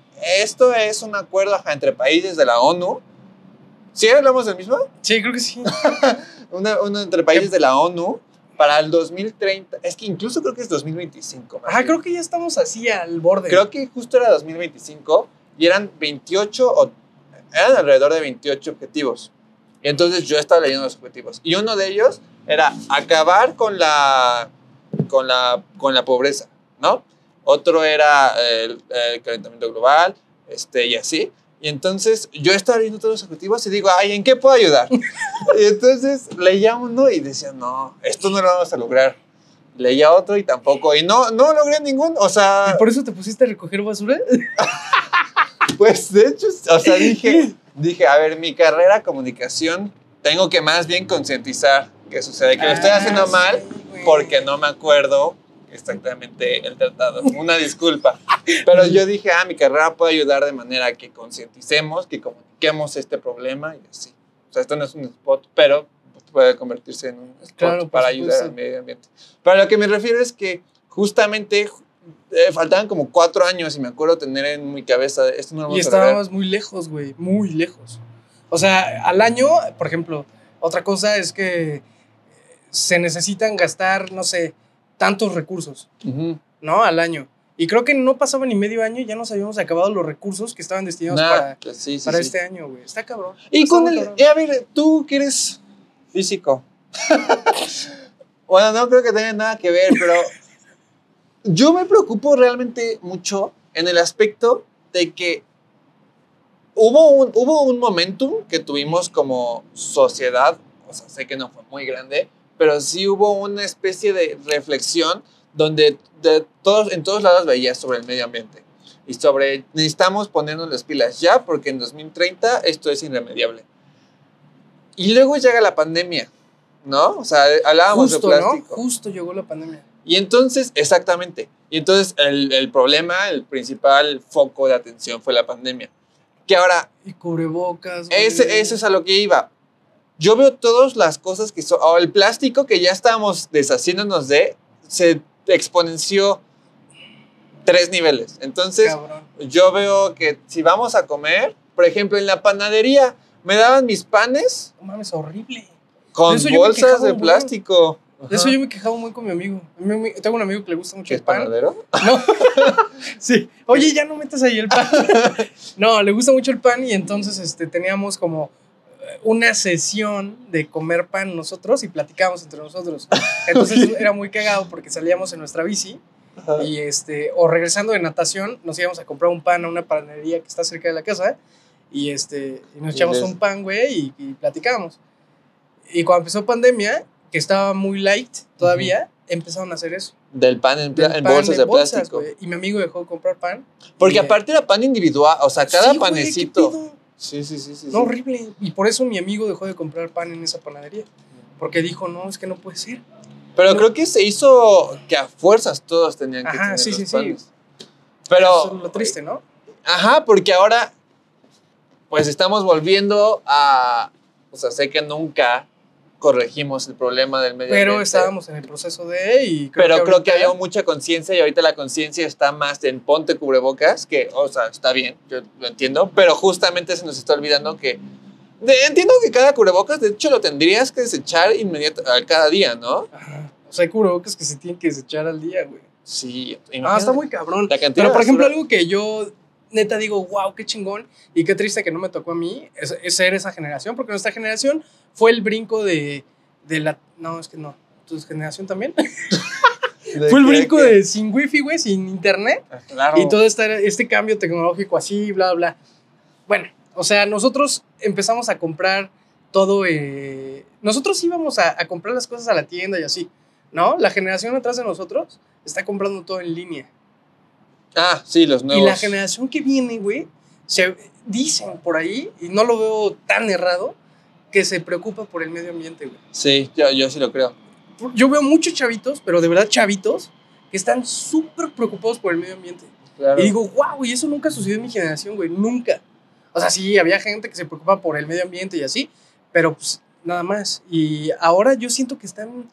esto es un acuerdo ajá, entre países de la ONU. ¿Sí hablamos del mismo? Sí, creo que sí. Una- uno entre países de la ONU para el 2030. Es que incluso creo que es 2025. más Ajá, bien. creo que ya estamos así al borde. Creo que justo era 2025 y eran 28 o eran alrededor de 28 objetivos. Y entonces yo estaba leyendo los objetivos y uno de ellos era acabar con la con la con la pobreza, ¿no? Otro era el, el calentamiento global, este y así. Y entonces yo estaba leyendo todos los objetivos y digo, ay, ¿en qué puedo ayudar? y entonces leía uno y decía, no, esto no lo vamos a lograr. Leía otro y tampoco. Y no, no logré ningún. O sea, ¿Y por eso te pusiste a recoger basura? pues de hecho, o sea, dije, dije, a ver, mi carrera comunicación, tengo que más bien concientizar que sucede, que lo estoy Ah, haciendo sí, mal güey. porque no me acuerdo exactamente el tratado. Una disculpa. Pero yo dije, ah, mi carrera puede ayudar de manera que concienticemos, que comuniquemos este problema y así. O sea, esto no es un spot, pero puede convertirse en un spot Claro, para ayudar supuesto. al medio ambiente. Pero a lo que me refiero es que justamente eh, faltaban como cuatro años y me acuerdo tener en mi cabeza, esto no lo Y estábamos muy lejos, güey, muy lejos. O sea, al año, por ejemplo, otra cosa es que se necesitan gastar, no sé, tantos recursos. ¿no? Al año. Y creo que no pasaba ni medio año y ya nos habíamos acabado los recursos que estaban destinados Nah, para, pues sí, sí, para sí. este año, güey. Está cabrón. Y con el. cabrón. y a ver, tú que eres físico. bueno, no creo que tenga nada que ver, pero yo me preocupo realmente mucho en el aspecto de que hubo un, hubo un momentum que tuvimos como sociedad, o sea, sé que no fue muy grande, pero sí hubo una especie de reflexión donde de todos, en todos lados veías sobre el medio ambiente y sobre necesitamos ponernos las pilas ya porque en 2030 esto es irremediable. Y luego llega la pandemia, ¿no? O sea, hablábamos Justo, de ¿no? plástico. Justo llegó la pandemia. Y entonces, exactamente. Y entonces el, el problema, el principal foco de atención fue la pandemia. Que ahora, Y cubrebocas. ese, eso es a lo que iba. Yo veo todas las cosas que son, o el plástico que ya estábamos deshaciéndonos de, se exponenció tres niveles. Entonces, Cabrón. yo veo que si vamos a comer, por ejemplo, en la panadería, me daban mis panes No mames, horrible. con De bolsas de plástico. De eso yo me quejaba muy con mi amigo. Tengo un amigo que le gusta mucho ¿Qué el es pan. panadero? No. sí. Oye, ya no metas ahí el pan. no, le gusta mucho el pan y entonces este, teníamos como una sesión de comer pan nosotros y platicábamos entre nosotros. Entonces era muy cagado porque salíamos en nuestra bici Ajá. y este o regresando de natación nos íbamos a comprar un pan a una panadería que está cerca de la casa y este y nos echamos un pan, güey, y, y platicábamos. Y cuando empezó pandemia, que estaba muy light todavía, empezaron a hacer eso. Del pan en, Del en pan bolsas de bolsas, plástico. Y mi amigo dejó de comprar pan. Porque Y, aparte era pan individual, o sea, cada Sí, güey, ¿qué panecito. Sí, sí, sí, sí. No, horrible. Y por eso mi amigo dejó de comprar pan en esa panadería. Porque dijo, no, es que no puede ser. Pero No. creo que se hizo que a fuerzas todos tenían que Ajá, tener sí, los sí, sí. Eso Pero, es lo triste, ¿no? ajá, porque ahora, pues estamos volviendo a, o sea, sé que nunca corregimos el problema del medio Pero ambiente. estábamos en el proceso de... Y pero creo que había mucha conciencia y ahorita la conciencia está más en ponte cubrebocas, que, o sea, está bien, yo lo entiendo, pero justamente se nos está olvidando que, de- entiendo que cada cubrebocas, de hecho, lo tendrías que desechar inmediato, a cada día, ¿no? Ajá. O sea, hay cubrebocas que se tienen que desechar al día, güey. Sí, Ah, está muy cabrón. Pero, por ejemplo, algo que yo neta digo, wow, qué chingón y qué triste que no me tocó a mí, es, es ser esa generación, porque nuestra generación fue el brinco de, de la... No, es que no. ¿Tu generación también? ¿De fue el brinco de sin wifi, güey, sin internet. Ah, Claro. Y todo este, este cambio tecnológico así, bla, bla. Bueno, o sea, nosotros empezamos a comprar todo. eh, nosotros íbamos a, a comprar las cosas a la tienda y así, ¿no? La generación atrás de nosotros está comprando todo en línea. Ah, sí, los nuevos. Y la generación que viene, güey, se dicen por ahí, y no lo veo tan errado, que se preocupa por el medio ambiente, güey. Sí, yo, yo sí lo creo. Yo veo muchos chavitos, pero de verdad chavitos, que están súper preocupados por el medio ambiente. Claro. Y digo, wow, y eso nunca sucedió en mi generación, güey, nunca. O sea, sí, había gente que se preocupa por el medio ambiente y así, pero pues nada más. Y ahora yo siento que están,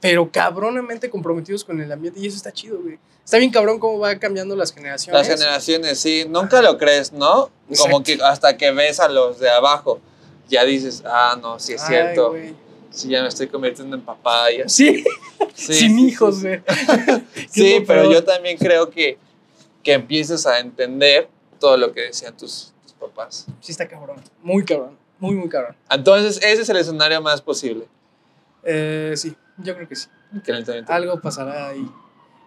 pero cabronamente comprometidos con el ambiente y eso está chido, güey. Está bien cabrón cómo va cambiando las generaciones. Las generaciones, sí, nunca lo crees, ¿no? Como que hasta que ves a los de abajo, ya dices, ah, no, sí es Ay, cierto. güey. Sí, ya me estoy convirtiendo en papá. Sí, Sí, sin hijos, güey. Sí, ¿Qué es lo pero yo también creo que, que empieces a entender todo lo que decían tus, tus papás. Sí está cabrón, muy cabrón, muy, muy cabrón. Entonces, ese es el escenario más posible. Eh, sí, yo creo que sí. Algo pasará ahí.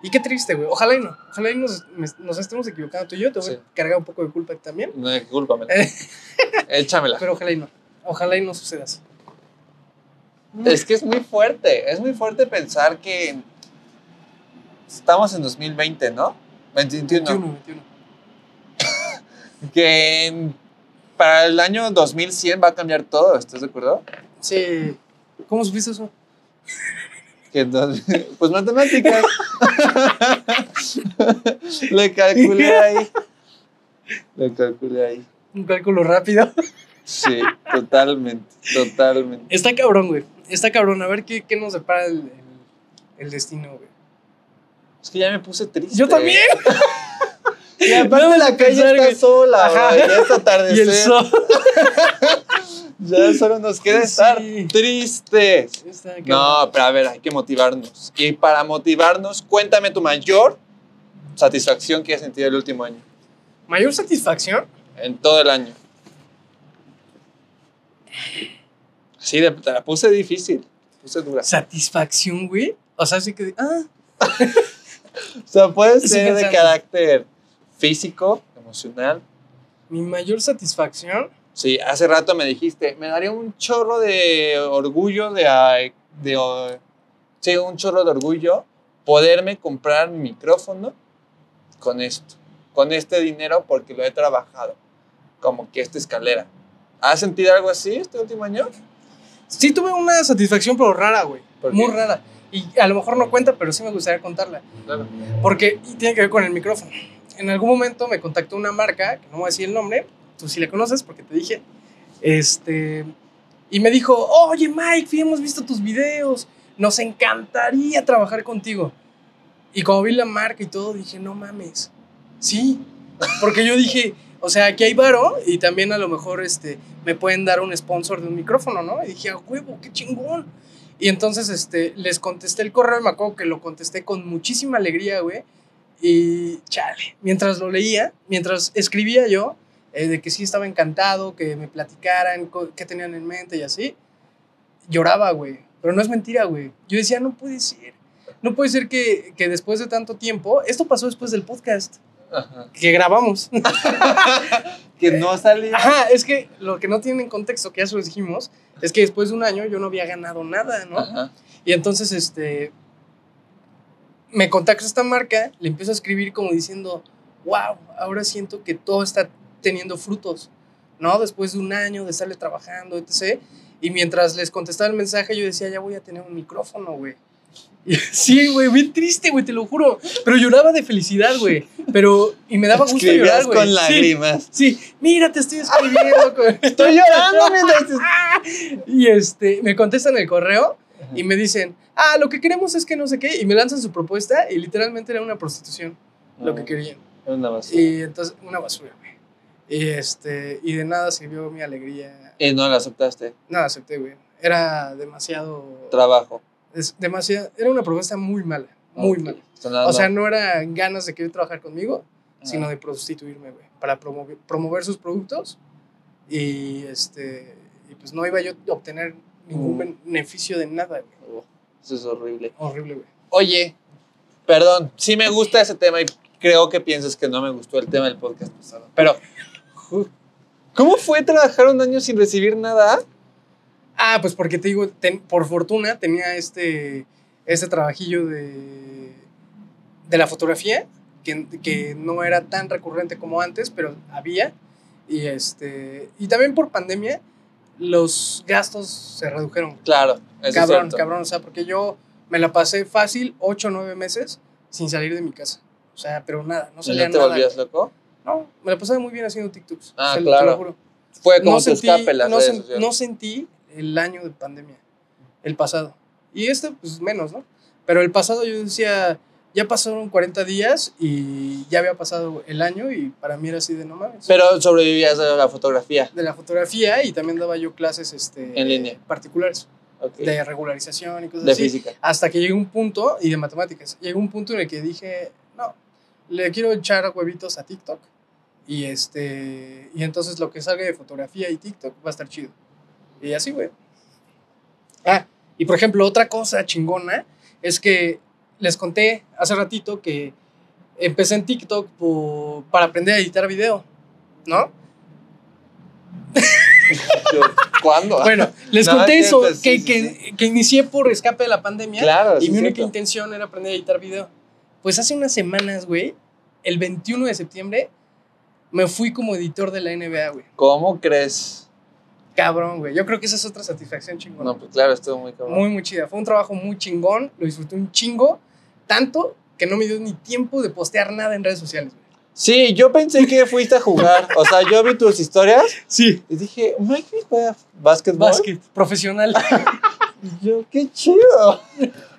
Y qué triste, güey. Ojalá y no. Ojalá y nos, nos estemos equivocando tú y yo. Te voy Sí. a cargar un poco de culpa también. No, discúlpame. Eh. Échamela. Pero ojalá y no. Ojalá y no suceda así. Es que es muy fuerte, es muy fuerte pensar que estamos en 2020, ¿no? 21. 21, 21. Que en- para el año 2100 va a cambiar todo, ¿estás de acuerdo? Sí. ¿Cómo supiste eso? Que entonces, pues matemáticas. Le calculé ahí. Le calculé ahí. Un cálculo rápido. Sí, totalmente, totalmente. Está cabrón, güey. Está cabrón. A ver qué, qué nos separa el, el, el destino, güey. Es que ya me puse triste. Yo también. Y aparte No, la calle pensar, está güey. sola, Ajá. güey, ya es atardecer. Y el sol. Ya solo nos queda estar tristes. No, pero a ver, hay que motivarnos. Y para motivarnos, cuéntame tu mayor satisfacción que has sentido el último año. Mayor satisfacción. En todo el año. Sí, te la puse difícil. Puse dura. Satisfacción, güey. O sea, sí que. Ah, O sea, puede ser de carácter físico, emocional. mi mayor satisfacción. Sí, hace rato me dijiste, me daría un chorro de orgullo, de, de, sí, un chorro de orgullo poderme comprar mi micrófono con esto, con este dinero porque lo he trabajado, como que esta escalera. ¿Has sentido algo así este último año? Sí, tuve una satisfacción, pero rara, güey. ¿Por Muy qué? rara. Y a lo mejor no cuenta, pero sí me gustaría contarla. Claro. Porque tiene que ver con el micrófono. En algún momento me contactó una marca, que no voy a decir el nombre, tú sí la conoces porque te dije. Este. Y me dijo: Oye, Mike, hemos visto tus videos. Nos encantaría trabajar contigo. Y como vi la marca y todo, dije: No mames. Sí. Porque yo dije: O sea, aquí hay varo y también a lo mejor este, me pueden dar un sponsor de un micrófono, ¿no? Y dije: A huevo, qué chingón. Y entonces este, les contesté el correo me acuerdo que lo contesté con muchísima alegría, güey. Y chale, mientras lo leía, mientras escribía yo, eh, de que sí estaba encantado, que me platicaran qué tenían en mente y así, lloraba, güey. Pero no es mentira, güey. Yo decía, no puede ser. No puede ser que, que después de tanto tiempo, esto pasó después del podcast Ajá. que grabamos. Que no salía. Ajá, es que lo que no tienen en contexto, que ya se los dijimos, es que después de un año yo no había ganado nada, ¿no? Ajá. Y entonces, este, me contacta esta marca, le empiezo a escribir como diciendo, wow, ahora siento que todo está teniendo frutos, ¿no? Después de un año de estarle trabajando, etc. Y mientras les contestaba el mensaje, yo decía, ya voy a tener un micrófono, güey. Sí, güey, bien triste, güey, te lo juro. Pero lloraba de felicidad, güey. Pero, y me daba gusto llorar, güey. con Sí, lágrimas. Sí, mira, te estoy escribiendo. Estoy llorando mientras... y este, me contestan el correo y me dicen, ah, lo que queremos es que no sé qué, y me lanzan su propuesta y literalmente era una prostitución, lo que querían. Era una basura. Y entonces, una basura, güey. Y este, y de nada sirvió mi alegría. Y no la aceptaste. Nada, acepté, güey. Era demasiado, Trabajo. es demasiado, era una propuesta muy mala, muy mala. Sonando- O sea, no era ganas de querer trabajar conmigo, Ah. sino de prostituirme, güey, para promover, promover sus productos y este, y pues no iba yo a obtener ningún Mm. beneficio de nada, güey. Oh, Eso es horrible. Horrible, güey. Oye, perdón, sí me gusta ese tema y creo que piensas que no me gustó el tema del podcast pasado. Pero, ¿cómo fue trabajar un año sin recibir nada? Ah, pues porque te digo, ten- por fortuna tenía este, este trabajillo de, de la fotografía, que, que no era tan recurrente como antes, pero había. Y, este, y también por pandemia, los gastos se redujeron. Claro, eso cabrón, es cabrón. O sea, porque yo me la pasé fácil 8 o 9 meses sin salir de mi casa. O sea, pero nada, no ¿Y salía ¿No te nada. volvías loco? No, me la pasaba muy bien haciendo TikToks. Ah, lo- claro. Te lo juro. Fue como no sentí, escape las no, sen- no sentí el año de pandemia, el pasado. Y este, pues menos, ¿no? Pero el pasado yo decía, ya pasaron 40 días y ya había pasado el año y para mí era así de no mames. Pero sobrevivías de la fotografía. de la fotografía y también daba yo clases este, En línea. particulares Ok. de regularización y cosas De así. física. Hasta que llegué a un punto, y de matemáticas, llegó un punto en el que dije, no, le quiero echar huevitos a TikTok. Y, este, y entonces lo que salga de fotografía y TikTok va a estar chido. Y así, güey. Ah, y por ejemplo, otra cosa chingona es que les conté hace ratito que empecé en TikTok por- para aprender a editar video, ¿no? Yo, ¿Cuándo? Bueno, les No, conté es eso, cierto, sí, que, sí, que, que inicié por escape de la pandemia. claro, Y sí mi única cierto. intención era aprender a editar video. Pues hace unas semanas, güey, el 21 de septiembre, me fui como editor de la NBA, güey. ¿Cómo crees? cabrón, güey. Yo creo que esa es otra satisfacción chingona. No, pues claro, estuvo muy cabrón. Muy, muy chida. Fue un trabajo muy chingón, lo disfruté un chingo, tanto que no me dio ni tiempo de postear nada en redes sociales, güey. Sí, yo pensé que fuiste a jugar. O sea, yo vi tus historias Sí. y dije, Mike básquetbol. Básquet, profesional. Yo, qué chido.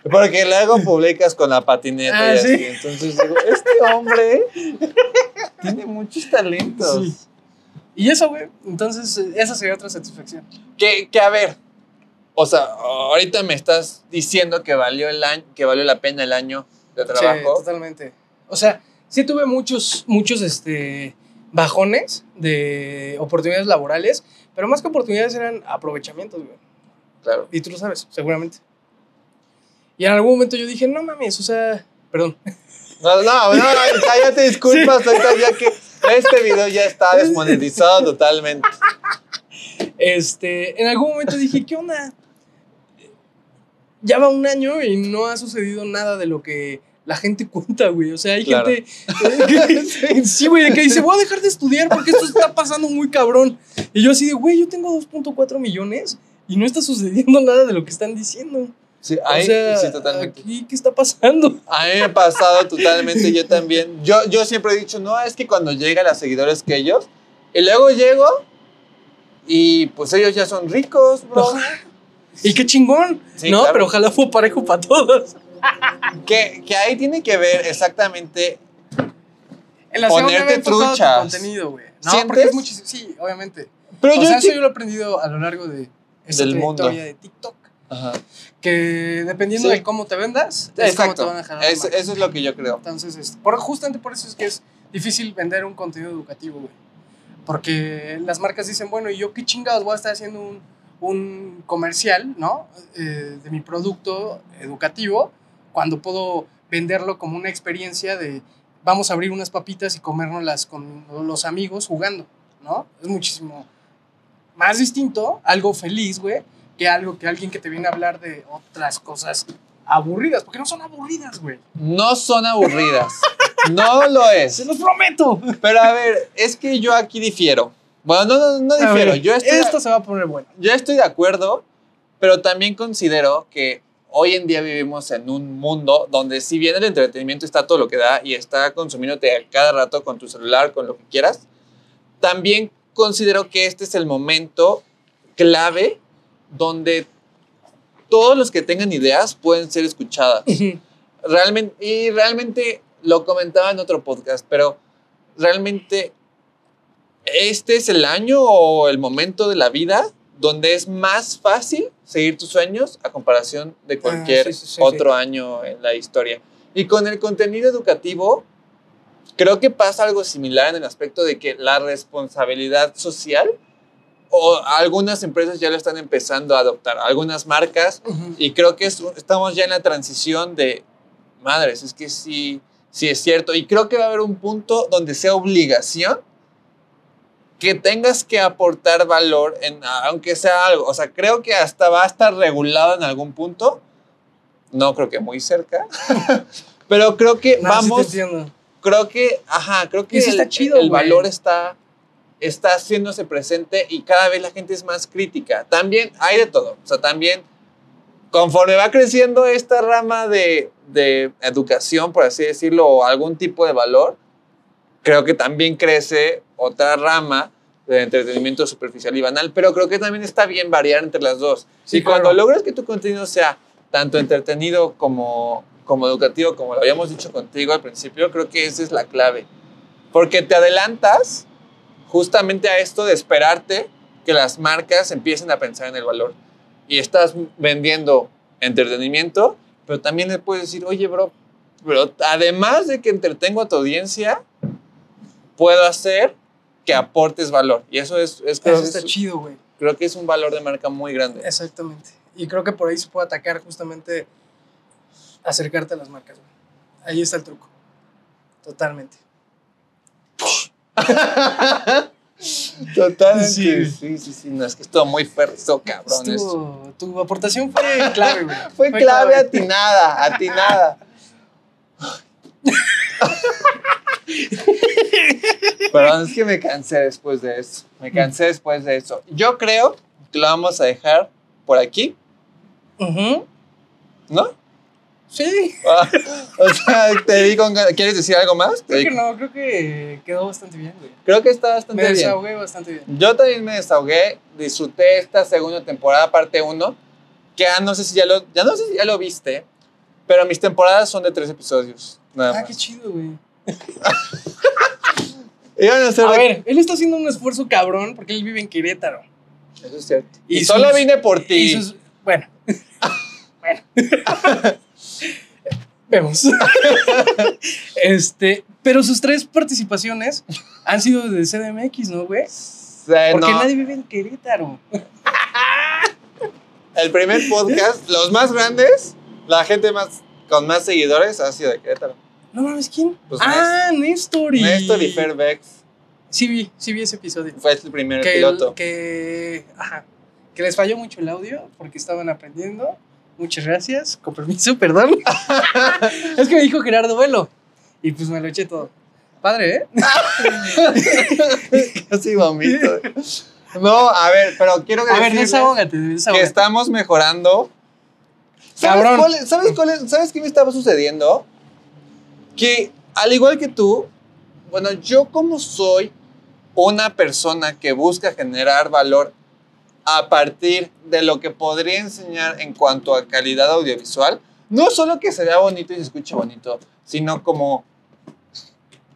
Porque luego publicas con la patineta Ah, y sí. así. Entonces digo, este hombre tiene muchos talentos. Sí. Y eso, güey. Entonces, esa sería otra satisfacción. Que, que a ver, o sea, ahorita me estás diciendo que valió el año, que valió la pena el año de Sí, trabajo. totalmente. O sea, sí tuve muchos, muchos, este, bajones de oportunidades laborales, pero más que oportunidades eran aprovechamientos, güey. claro. Y tú lo sabes, seguramente. Y en algún momento yo dije, no mames, o sea, perdón. No, no, no, ya, te disculpas, ahorita ya que este video ya está desmonetizado totalmente. Este, en algún momento dije, ¿qué onda? Ya va un año y no ha sucedido nada de lo que la gente cuenta, güey. O sea, hay Claro. gente. que- sí, güey, que dice, voy a dejar de estudiar porque esto está pasando muy cabrón. Y yo así de, güey, yo tengo 2.4 millones y no está sucediendo nada de lo que están diciendo. Sí, ahí, o sea, sí, totalmente. aquí, ¿qué está pasando? A mí me ha pasado totalmente, yo también. Yo, yo siempre he dicho, no, es que cuando llegan los seguidores que ellos, y luego llego y pues ellos ya son ricos, bro. Y qué chingón. Sí, no, claro. pero ojalá fue parejo para todos. Que, que ahí tiene que ver exactamente En la Ponerte tu truchas. contenido, güey. No, ¿Sientes? porque es muchísimo. Sí, obviamente. Pero o yo sea, eso yo lo he aprendido a lo largo de esta Del mundo. de TikTok. Ajá. Que dependiendo Sí. de cómo te vendas, es cómo te van a Es- eso es lo que yo creo. Entonces, es- por, justamente por eso es que es difícil vender un contenido educativo, güey. Porque las marcas dicen, bueno, ¿y yo qué chingados voy a estar haciendo un, un comercial, ¿no? Eh, de mi producto educativo, cuando puedo venderlo como una experiencia de vamos a abrir unas papitas y comérnoslas con los amigos jugando, ¿no? Es muchísimo más distinto, algo feliz, güey, que algo que alguien que te viene a hablar de otras cosas aburridas, porque no son aburridas, güey. No son aburridas. No lo es. Se los prometo. Pero a ver, es que yo aquí difiero. Bueno, no, no, no A difiero. ver, Yo estoy, esto se va a poner bueno. yo estoy de acuerdo, pero también considero que hoy en día vivimos en un mundo donde si bien el entretenimiento está todo lo que da y está consumiéndote a cada rato con tu celular, con lo que quieras, también considero que este es el momento clave donde todos los que tengan ideas pueden ser escuchadas. Realmente, y realmente lo comentaba en otro podcast, pero realmente este es el año o el momento de la vida donde es más fácil seguir tus sueños a comparación de cualquier Ah, sí, sí, sí, otro año en la historia. Y con el contenido educativo, creo que pasa algo similar en el aspecto de que la responsabilidad social o algunas empresas ya lo están empezando a adoptar, algunas marcas y creo que es- estamos ya en la transición de, madres, es que sí, sí es cierto. Y creo que va a haber un punto donde sea obligación que tengas que aportar valor, en, aunque sea algo. O sea, creo que hasta va a estar regulado en algún punto. No creo que muy cerca. Pero creo que No, sí te vamos, entiendo. creo que, ajá, creo que el, está chido, el valor está, está haciéndose presente y cada vez la gente es más crítica. También hay de todo. O sea, también conforme va creciendo esta rama de, de educación, por así decirlo, o algún tipo de valor, creo que también crece otra rama de entretenimiento superficial y banal, pero creo que también está bien variar entre las dos. Sí, y cuando logres que tu contenido sea tanto entretenido como, como educativo, como lo habíamos dicho contigo al principio, creo que esa es la clave. Porque te adelantas justamente a esto de esperarte que las marcas empiecen a pensar en el valor. Y estás vendiendo entretenimiento, pero también le puedes decir, oye, bro, pero además de que entretengo a tu audiencia, puedo hacer que aportes valor. Y eso es, es, creo, Eso que está es- chido, güey. creo que es un valor de marca muy grande. Exactamente. Y creo que por ahí se puede atacar justamente acercarte a las marcas, güey. Ahí está el truco. Totalmente. Totalmente. Sí. Sí, sí, sí. No, es que estuvo muy perso, cabrón. esto. Estuvo- tu aportación fue clave, güey. Fue clave atinada, atinada. Perdón, es que me cansé después de eso. Me cansé después de eso. Yo creo que lo vamos a dejar por aquí, Ujú. ¿no? Sí. Ah, o sea, te vi con ganas. ¿Quieres decir algo más? Creo que no, creo que quedó bastante bien, güey. Creo que está bastante Me bien. desahogué bastante bien. Yo también me desahogué, disfruté esta segunda temporada, parte 1, que ya no sé si ya lo, ya no sé si ya lo viste, pero mis temporadas son de tres episodios. Nada Ah, más. qué chido, güey. A A ver, él está haciendo un esfuerzo cabrón porque él vive en Querétaro. Eso es cierto. Y, Y solo vine por ti. Y sus- bueno. bueno. Vemos. este, pero sus tres participaciones han sido de CDMX, ¿no, güey? Porque no, nadie vive en Querétaro. El primer podcast, los más grandes, la gente más con más seguidores ha sido de Querétaro. No mames, ¿quién? Pues ah, Néstor y... Néstor y Fer Bex Sí vi, sí vi ese episodio. fue el primer que, piloto. que, ajá, que les falló mucho el audio porque estaban aprendiendo. Muchas gracias, con permiso, perdón. es que me dijo Gerardo Velo y pues me lo eché todo. Padre, ¿eh? Casi vomito. No, a ver, pero quiero A ver, decirles desahógate, que desahógate. estamos mejorando. ¿Sabes, Cabrón. cuál es- ¿sabes, cuál es- ¿Sabes qué me estaba sucediendo? Que al igual que tú, bueno, yo como soy una persona que busca generar valor a partir de lo que podría enseñar en cuanto a calidad audiovisual, no solo que se vea bonito y se escuche bonito, sino como...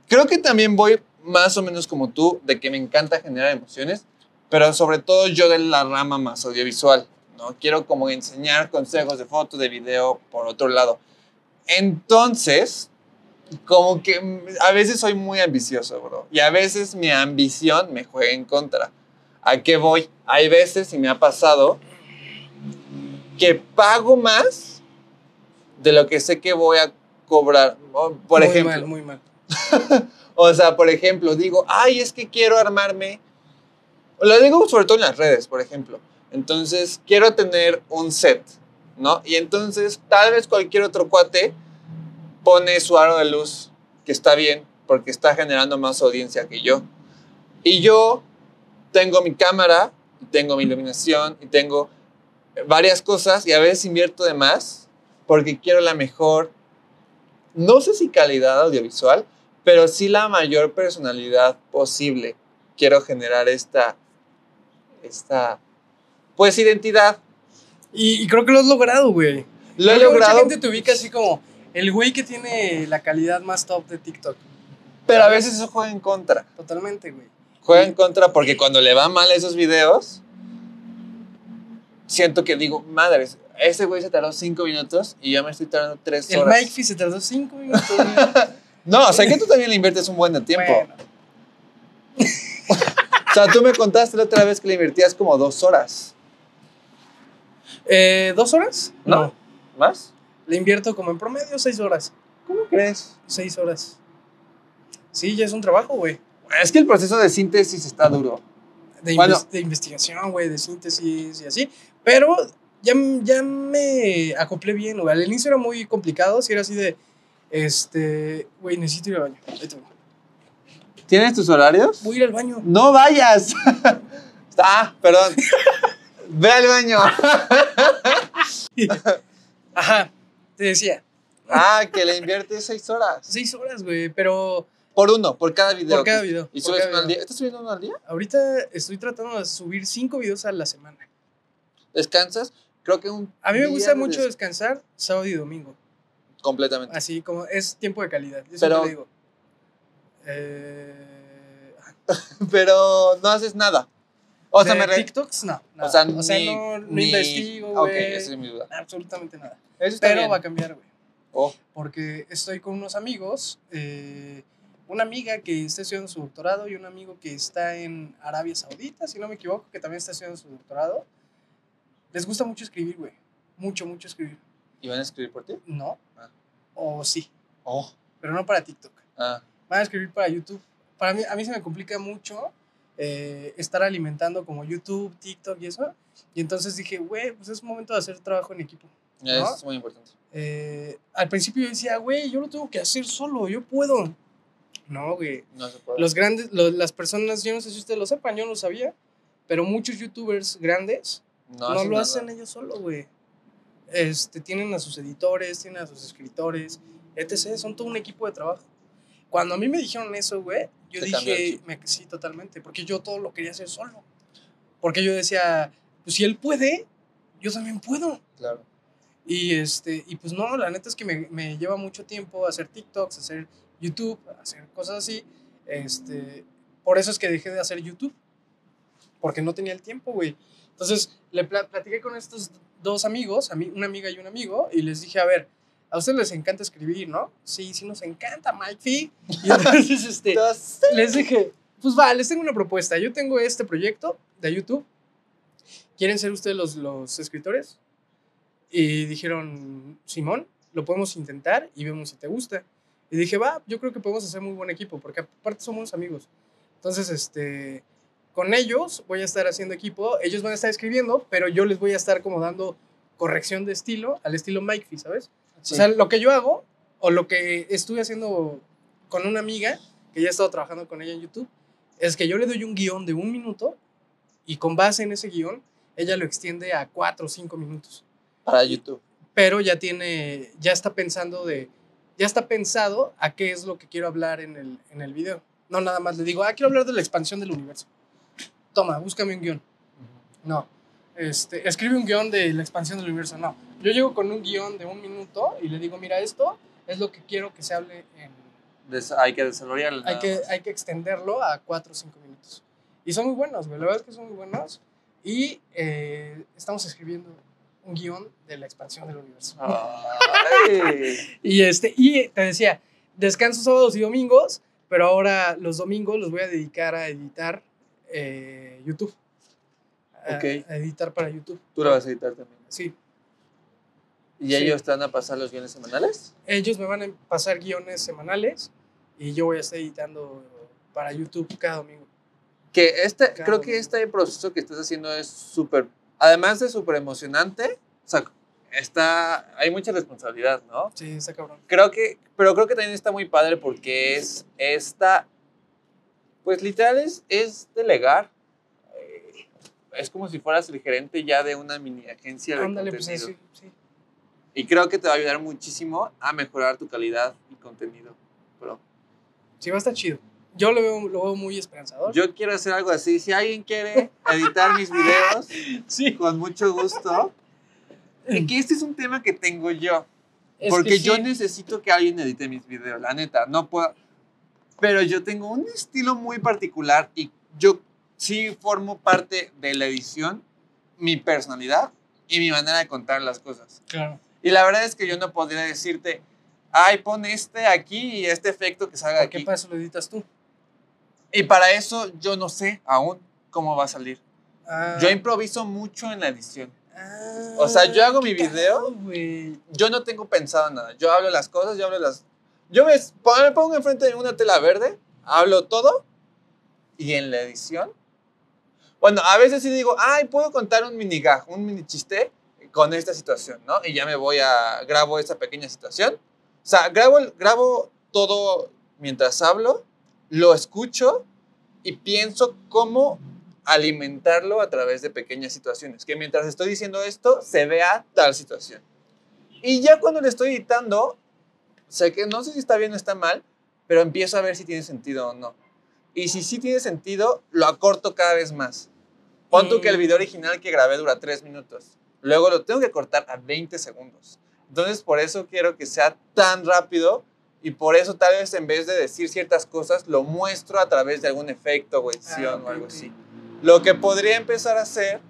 Creo que también voy más o menos como tú, de que me encanta generar emociones, pero sobre todo yo de la rama más audiovisual, ¿no? Quiero como enseñar consejos de foto, de video, por otro lado. Entonces, como que a veces soy muy ambicioso, bro. Y a veces mi ambición me juega en contra. ¿A qué voy? Hay veces, y me ha pasado, que pago más de lo que sé que voy a cobrar. Por muy ejemplo, mal, muy mal. o sea, por ejemplo, digo, ay, es que quiero armarme. Lo digo sobre todo en las redes, por ejemplo. Entonces, quiero tener un set, ¿no? Y entonces, tal vez cualquier otro cuate pone su aro de luz, que está bien, porque está generando más audiencia que yo. Y yo tengo mi cámara, y tengo mi iluminación, y tengo varias cosas, y a veces invierto de más, porque quiero la mejor, no sé si calidad audiovisual, pero sí la mayor personalidad posible. Quiero generar esta, esta, pues identidad. Y, y creo que lo has logrado, güey. Lo he logrado, Mucha gente te ubica así como el güey que tiene la calidad más top de TikTok. pero a veces eso juega en contra. Totalmente, güey. Juega en contra porque cuando le va mal a esos videos, siento que digo, madres, ese güey se tardó cinco minutos y yo me estoy tardando tres El horas. Mike Fee se tardó cinco minutos. No, o sea que tú también le inviertes un buen de tiempo. Bueno, O sea, tú me contaste la otra vez que le invertías como dos horas. eh, ¿Dos horas? ¿No? ¿Más? Le invierto como en promedio seis horas. ¿Cómo crees? Seis horas. Sí, ya es un trabajo, güey. Es que el proceso de síntesis está duro. De, Bueno. inves- de investigación, güey, de síntesis y así. Pero ya, ya me acoplé bien, güey. Al inicio era muy complicado, si era así de, este, güey, necesito ir al baño. Ahí te voy. ¿Tienes tus horarios? Voy a ir al baño. No vayas. ah, perdón. Ve al baño. Ajá, te decía, Ah, que le inviertes seis horas. seis horas, güey, pero Por uno, por cada video. por cada video. ¿Y subes uno al día? ¿Estás subiendo uno al día? Ahorita estoy tratando de subir cinco videos a la semana. ¿Descansas? Creo que un. A mí me gusta mucho des- descansar sábado y domingo. Completamente. Así como es tiempo de calidad. Pero- digo. Eh, Pero no haces nada. O sea, me re- TikToks, no. nada. O sea, no, no ni- investigo, Ok, güey. esa es mi duda. absolutamente nada. Eso está Pero bien. va a cambiar, güey. Oh, Porque estoy con unos amigos, eh, una amiga que está estudiando su doctorado y un amigo que está en Arabia Saudita, si no me equivoco, que también está estudiando su doctorado. Les gusta mucho escribir, güey. Mucho, mucho escribir. ¿Y van a escribir por ti? ¿No? Ah. O sí, Oh. pero no para TikTok. Ah. Van a escribir para YouTube. Para mí, a mí se me complica mucho eh, estar alimentando como YouTube, TikTok y eso. Y entonces dije, güey, pues es momento de hacer trabajo en equipo. ¿No? es muy importante. Eh, al principio yo decía, güey, yo lo tengo que hacer solo, yo puedo. No, güey. No se puede. Los grandes, lo- las personas, yo no sé si ustedes lo sepan, yo no lo sabía. Pero muchos youtubers grandes no, hacen lo nada. hacen ellos solo, güey. Este, tienen a sus editores, tienen a sus escritores, etc. Son todo un equipo de trabajo. Cuando a mí me dijeron eso, güey, yo dije, me, sí, totalmente, porque yo todo lo quería hacer solo. Porque yo decía, pues si él puede, yo también puedo. Claro. Y, este, y pues no, la neta es que me, me lleva mucho tiempo hacer TikToks, hacer YouTube, hacer cosas así. Este, por eso es que dejé de hacer YouTube. Porque no tenía el tiempo, güey. Entonces, le pla- platiqué con estos dos amigos, ami- una amiga y un amigo, y les dije, a ver, a ustedes les encanta escribir, ¿no? Sí, sí nos encanta, Mike Fee. Y entonces, este, les dije, pues va, les tengo una propuesta. Yo tengo este proyecto de YouTube. ¿Quieren ser ustedes los, los escritores? Y dijeron, Simón, lo podemos intentar y vemos si te gusta. Y dije, va, yo creo que podemos hacer muy buen equipo, porque aparte somos amigos. Entonces, este, con ellos voy a estar haciendo equipo, ellos van a estar escribiendo, pero yo les voy a estar como dando corrección de estilo, al estilo Mike Fee, ¿sabes? sí. O sea, lo que yo hago, o lo que estuve haciendo con una amiga, que ya he estado trabajando con ella en YouTube, es que yo le doy un guion de un minuto y con base en ese guion, ella lo extiende a cuatro o cinco minutos. para YouTube. Pero ya tiene, ya está pensando de, ya está pensado a qué es lo que quiero hablar en el, en el video. No nada más le digo, ah, quiero hablar de la expansión del universo. Toma, búscame un guion. No. Este, escribe un guion de la expansión del universo. No. Yo llego con un guion de un minuto y le digo, mira, esto es lo que quiero que se hable en... Des- hay que desarrollarlo. Hay que, hay que extenderlo a 4 o 5 minutos. Y son muy buenos, güey. La verdad es que son muy buenos. Y eh, estamos escribiendo un guion de la expansión del universo. Y, este, y te decía, descanso sábados y domingos, pero ahora los domingos los voy a dedicar a editar eh, YouTube. A-. A editar para YouTube. Tú lo vas a editar también. Sí. ¿Y Sí. ellos te van a pasar los guiones semanales? Ellos me van a pasar guiones semanales y yo voy a estar editando para YouTube cada domingo. Que este, Cada creo que este proceso que estás haciendo es súper, además de súper emocionante, o sea, está, hay mucha responsabilidad, ¿no? Sí, está cabrón. Creo que, pero creo que también está muy padre porque es esta, pues literal es, es delegar. Eh, Es como si fueras el gerente ya de una mini agencia de Ándale, pues contenido. sí, sí. Y creo que te va a ayudar muchísimo a mejorar tu calidad y contenido. Pero Sí, va a estar chido. Yo lo veo, lo veo muy esperanzador. yo quiero hacer algo así. Si alguien quiere editar mis videos, sí. con mucho gusto. Y que este es un tema que tengo yo. Es Porque que yo sí. necesito que alguien edite mis videos, la neta. No puedo. Pero yo tengo un estilo muy particular y yo sí formo parte de la edición, mi personalidad y mi manera de contar las cosas. Claro. Y la verdad es que yo no podría decirte, ay, pon este aquí y este efecto que salga ¿Por qué aquí. para eso lo editas tú? Y para eso yo no sé aún cómo va a salir. Ah. Yo improviso mucho en la edición. Ah, O sea, yo hago mi video. Yo no tengo pensado nada. Yo hablo las cosas, yo hablo las... Yo me, me pongo enfrente de una tela verde, hablo todo y en la edición... Bueno, a veces sí digo, ay, puedo contar un mini gag, un mini chiste con esta situación, ¿no? Y ya me voy a... grabo esa pequeña situación. O sea, grabo, grabo todo mientras hablo, lo escucho y pienso cómo alimentarlo a través de pequeñas situaciones. Que mientras estoy diciendo esto, se vea tal situación. Y ya cuando le estoy editando, sé que no sé si está bien o está mal, pero empiezo a ver si tiene sentido o no. Y si sí tiene sentido, lo acorto cada vez más. Pon tú que el video original que grabé dura 3 minutos. Luego lo tengo que cortar a 20 segundos. Entonces, por eso quiero que sea tan rápido y por eso tal vez en vez de decir ciertas cosas, lo muestro a través de algún efecto o edición Ah, o algo así. Lo que podría empezar a hacer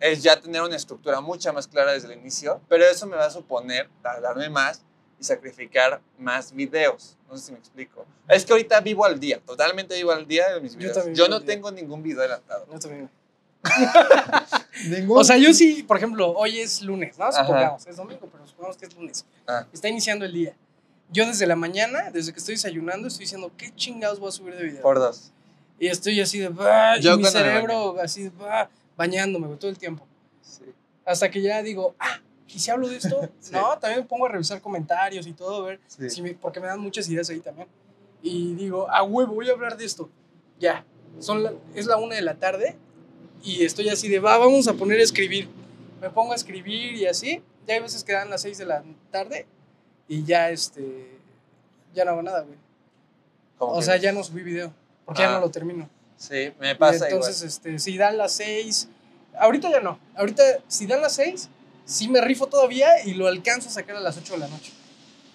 es ya tener una estructura mucha más clara desde el inicio, pero eso me va a suponer tardarme más y sacrificar más videos. No sé si me explico. Es que ahorita vivo al día, totalmente vivo al día de mis Yo videos. Yo, vivo no al día. tengo ningún video adelantado. Yo también. Ningún. O sea, yo sí, por ejemplo, hoy es lunes, ¿no? Ajá. Supongamos, es domingo, pero supongamos que es lunes. Ah. Está iniciando el día. Yo desde la mañana, desde que estoy desayunando, estoy diciendo, ¿qué chingados voy a subir de video? por dos. Y estoy así de, "Bah", y Yo mi cuando me cerebro así, de, "Bah", bañándome güey, todo el tiempo. Sí. Hasta que ya digo, ah, ¿y si hablo de esto? Sí. No, también me pongo a revisar comentarios y todo, a ver, Sí. si me- porque me dan muchas ideas ahí también. Y digo, a huevo, voy a hablar de esto. Ya, Son la- es la una de la tarde y estoy así de, va, vamos a poner a escribir. Me pongo a escribir y así. Ya hay veces que dan las 6 de la tarde y ya, este, ya no hago nada, güey. O sea, ya no subí video, porque ya Ah. no lo termino. Sí, me Y pasa entonces, este, si dan las 6, ahorita ya no. Ahorita, si dan las 6, sí me rifo todavía y lo alcanzo a sacar a las 8 de la noche.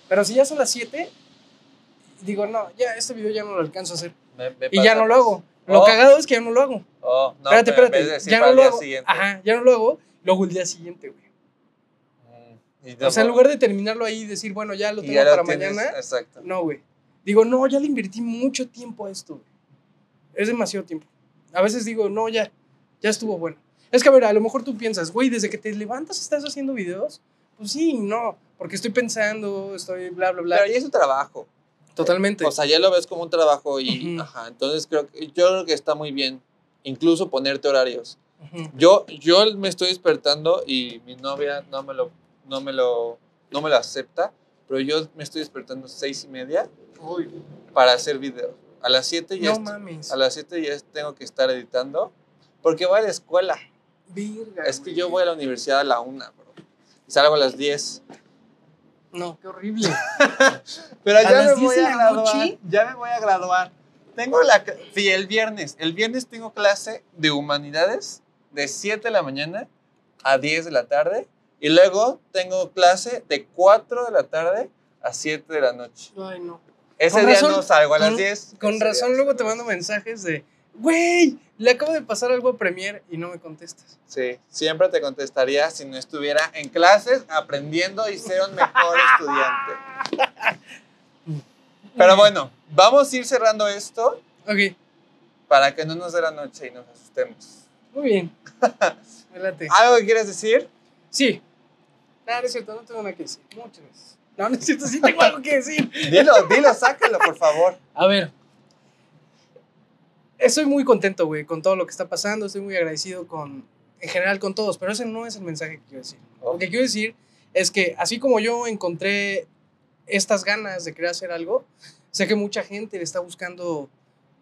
Pero si ya son las 7, digo, no, ya este video ya no lo alcanzo a hacer. igual. Me- me Y ya no lo hago. Lo Oh. cagado es que ya no lo hago. Oh, no, espérate, espérate. Ya no lo hago. siguiente. Ajá, ya no lo hago. Luego el día siguiente, güey. O sea, en lugar de terminarlo ahí y decir, bueno, ya lo tengo ya lo para tienes- mañana, Exacto. no, güey. Digo, no, ya le invertí mucho tiempo a esto, güey. Es demasiado tiempo. A veces digo, no, ya, ya estuvo bueno. Es que, a ver, a lo mejor tú piensas, güey, desde que te levantas estás haciendo videos. Pues sí, no, porque estoy pensando, estoy bla, bla, bla. Pero ya es un trabajo. Totalmente. O sea, ya lo ves como un trabajo y, Ujú. ajá, entonces creo que, yo creo que está muy bien, incluso ponerte horarios. Yo, yo me estoy despertando y mi novia no me lo, no me lo, no me lo acepta, pero yo me estoy despertando seis y media Uy, para hacer video. A las 7 ya, no a las 7 ya tengo que estar editando porque voy a la escuela. Virga, Es que güey. yo voy a la universidad a la 1, bro. Y salgo a las 10. No, qué horrible. Pero ¿A ya me 10 voy a graduar. noche? Ya me voy a graduar. Tengo la. Sí, el viernes. El viernes tengo clase de humanidades de 7 de la mañana a 10 de la tarde. Y luego tengo clase de 4 de la tarde a 7 de la noche. Ay, no. Ese Con día razón- no salgo a las con- 10. Con razón día- luego te mando mensajes de, güey, le acabo de pasar algo a Premiere y no me contestas. Sí, siempre te contestaría si no estuviera en clases aprendiendo y ser un mejor estudiante. Pero bueno, vamos a ir cerrando esto Ok, para que no nos dé la noche y nos asustemos. muy bien. Adelante. ¿Algo que quieres decir? Sí. No, no es cierto, no tengo nada que decir. Muchas veces. No, no es cierto, sí tengo algo que decir. Dilo, dilo, sácalo, por favor. A ver. Estoy muy contento, güey, con todo lo que está pasando. Estoy muy agradecido con, en general, con todos. Pero ese no es el mensaje que quiero decir. Lo que quiero decir es que así como yo encontré estas ganas de querer hacer algo, sé que mucha gente está buscando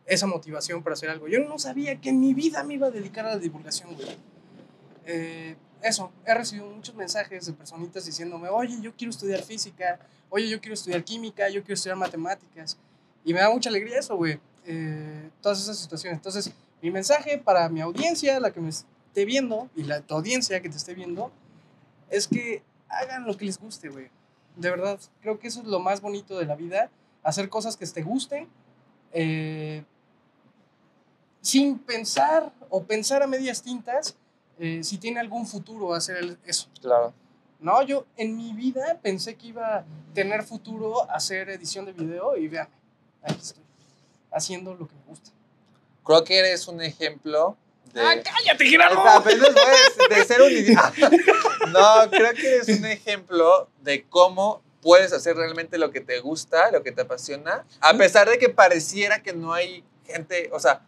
esa motivación para hacer algo. Yo no sabía que en mi vida me iba a dedicar a la divulgación, güey. Eh, eso, he recibido muchos mensajes de personitas diciéndome, oye, yo quiero estudiar física, oye, yo quiero estudiar química, yo quiero estudiar matemáticas. Y me da mucha alegría eso, güey. Eh, todas esas situaciones. Entonces, mi mensaje para mi audiencia, la que me esté viendo, y la tu audiencia que te esté viendo, es que hagan lo que les guste, güey. De verdad, creo que eso es lo más bonito de la vida, hacer cosas que te gusten, eh, sin pensar o pensar a medias tintas eh, si tiene algún futuro hacer eso. Claro. No, yo en mi vida pensé que iba a tener futuro hacer edición de video y véanme, aquí estoy, haciendo lo que me gusta. Creo que eres un ejemplo de. ¡Ah, cállate, Gerardo! de ser un idiota. No, creo que eres un ejemplo de cómo puedes hacer realmente lo que te gusta, lo que te apasiona, a pesar de que pareciera que no hay gente, o sea,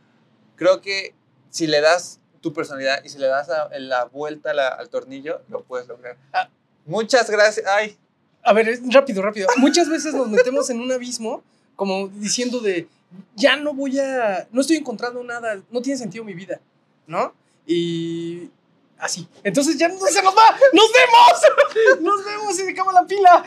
creo que si le das tu personalidad y si le das la vuelta la- al tornillo, lo puedes lograr. Ah. Muchas gracias. Ay, A ver, rápido, rápido. Muchas veces nos metemos en un abismo como diciendo de, ya no voy a, no estoy encontrando nada, no tiene sentido mi vida, ¿no? Y así. Entonces ya no se nos va, nos vemos, nos vemos y se acaba la pila.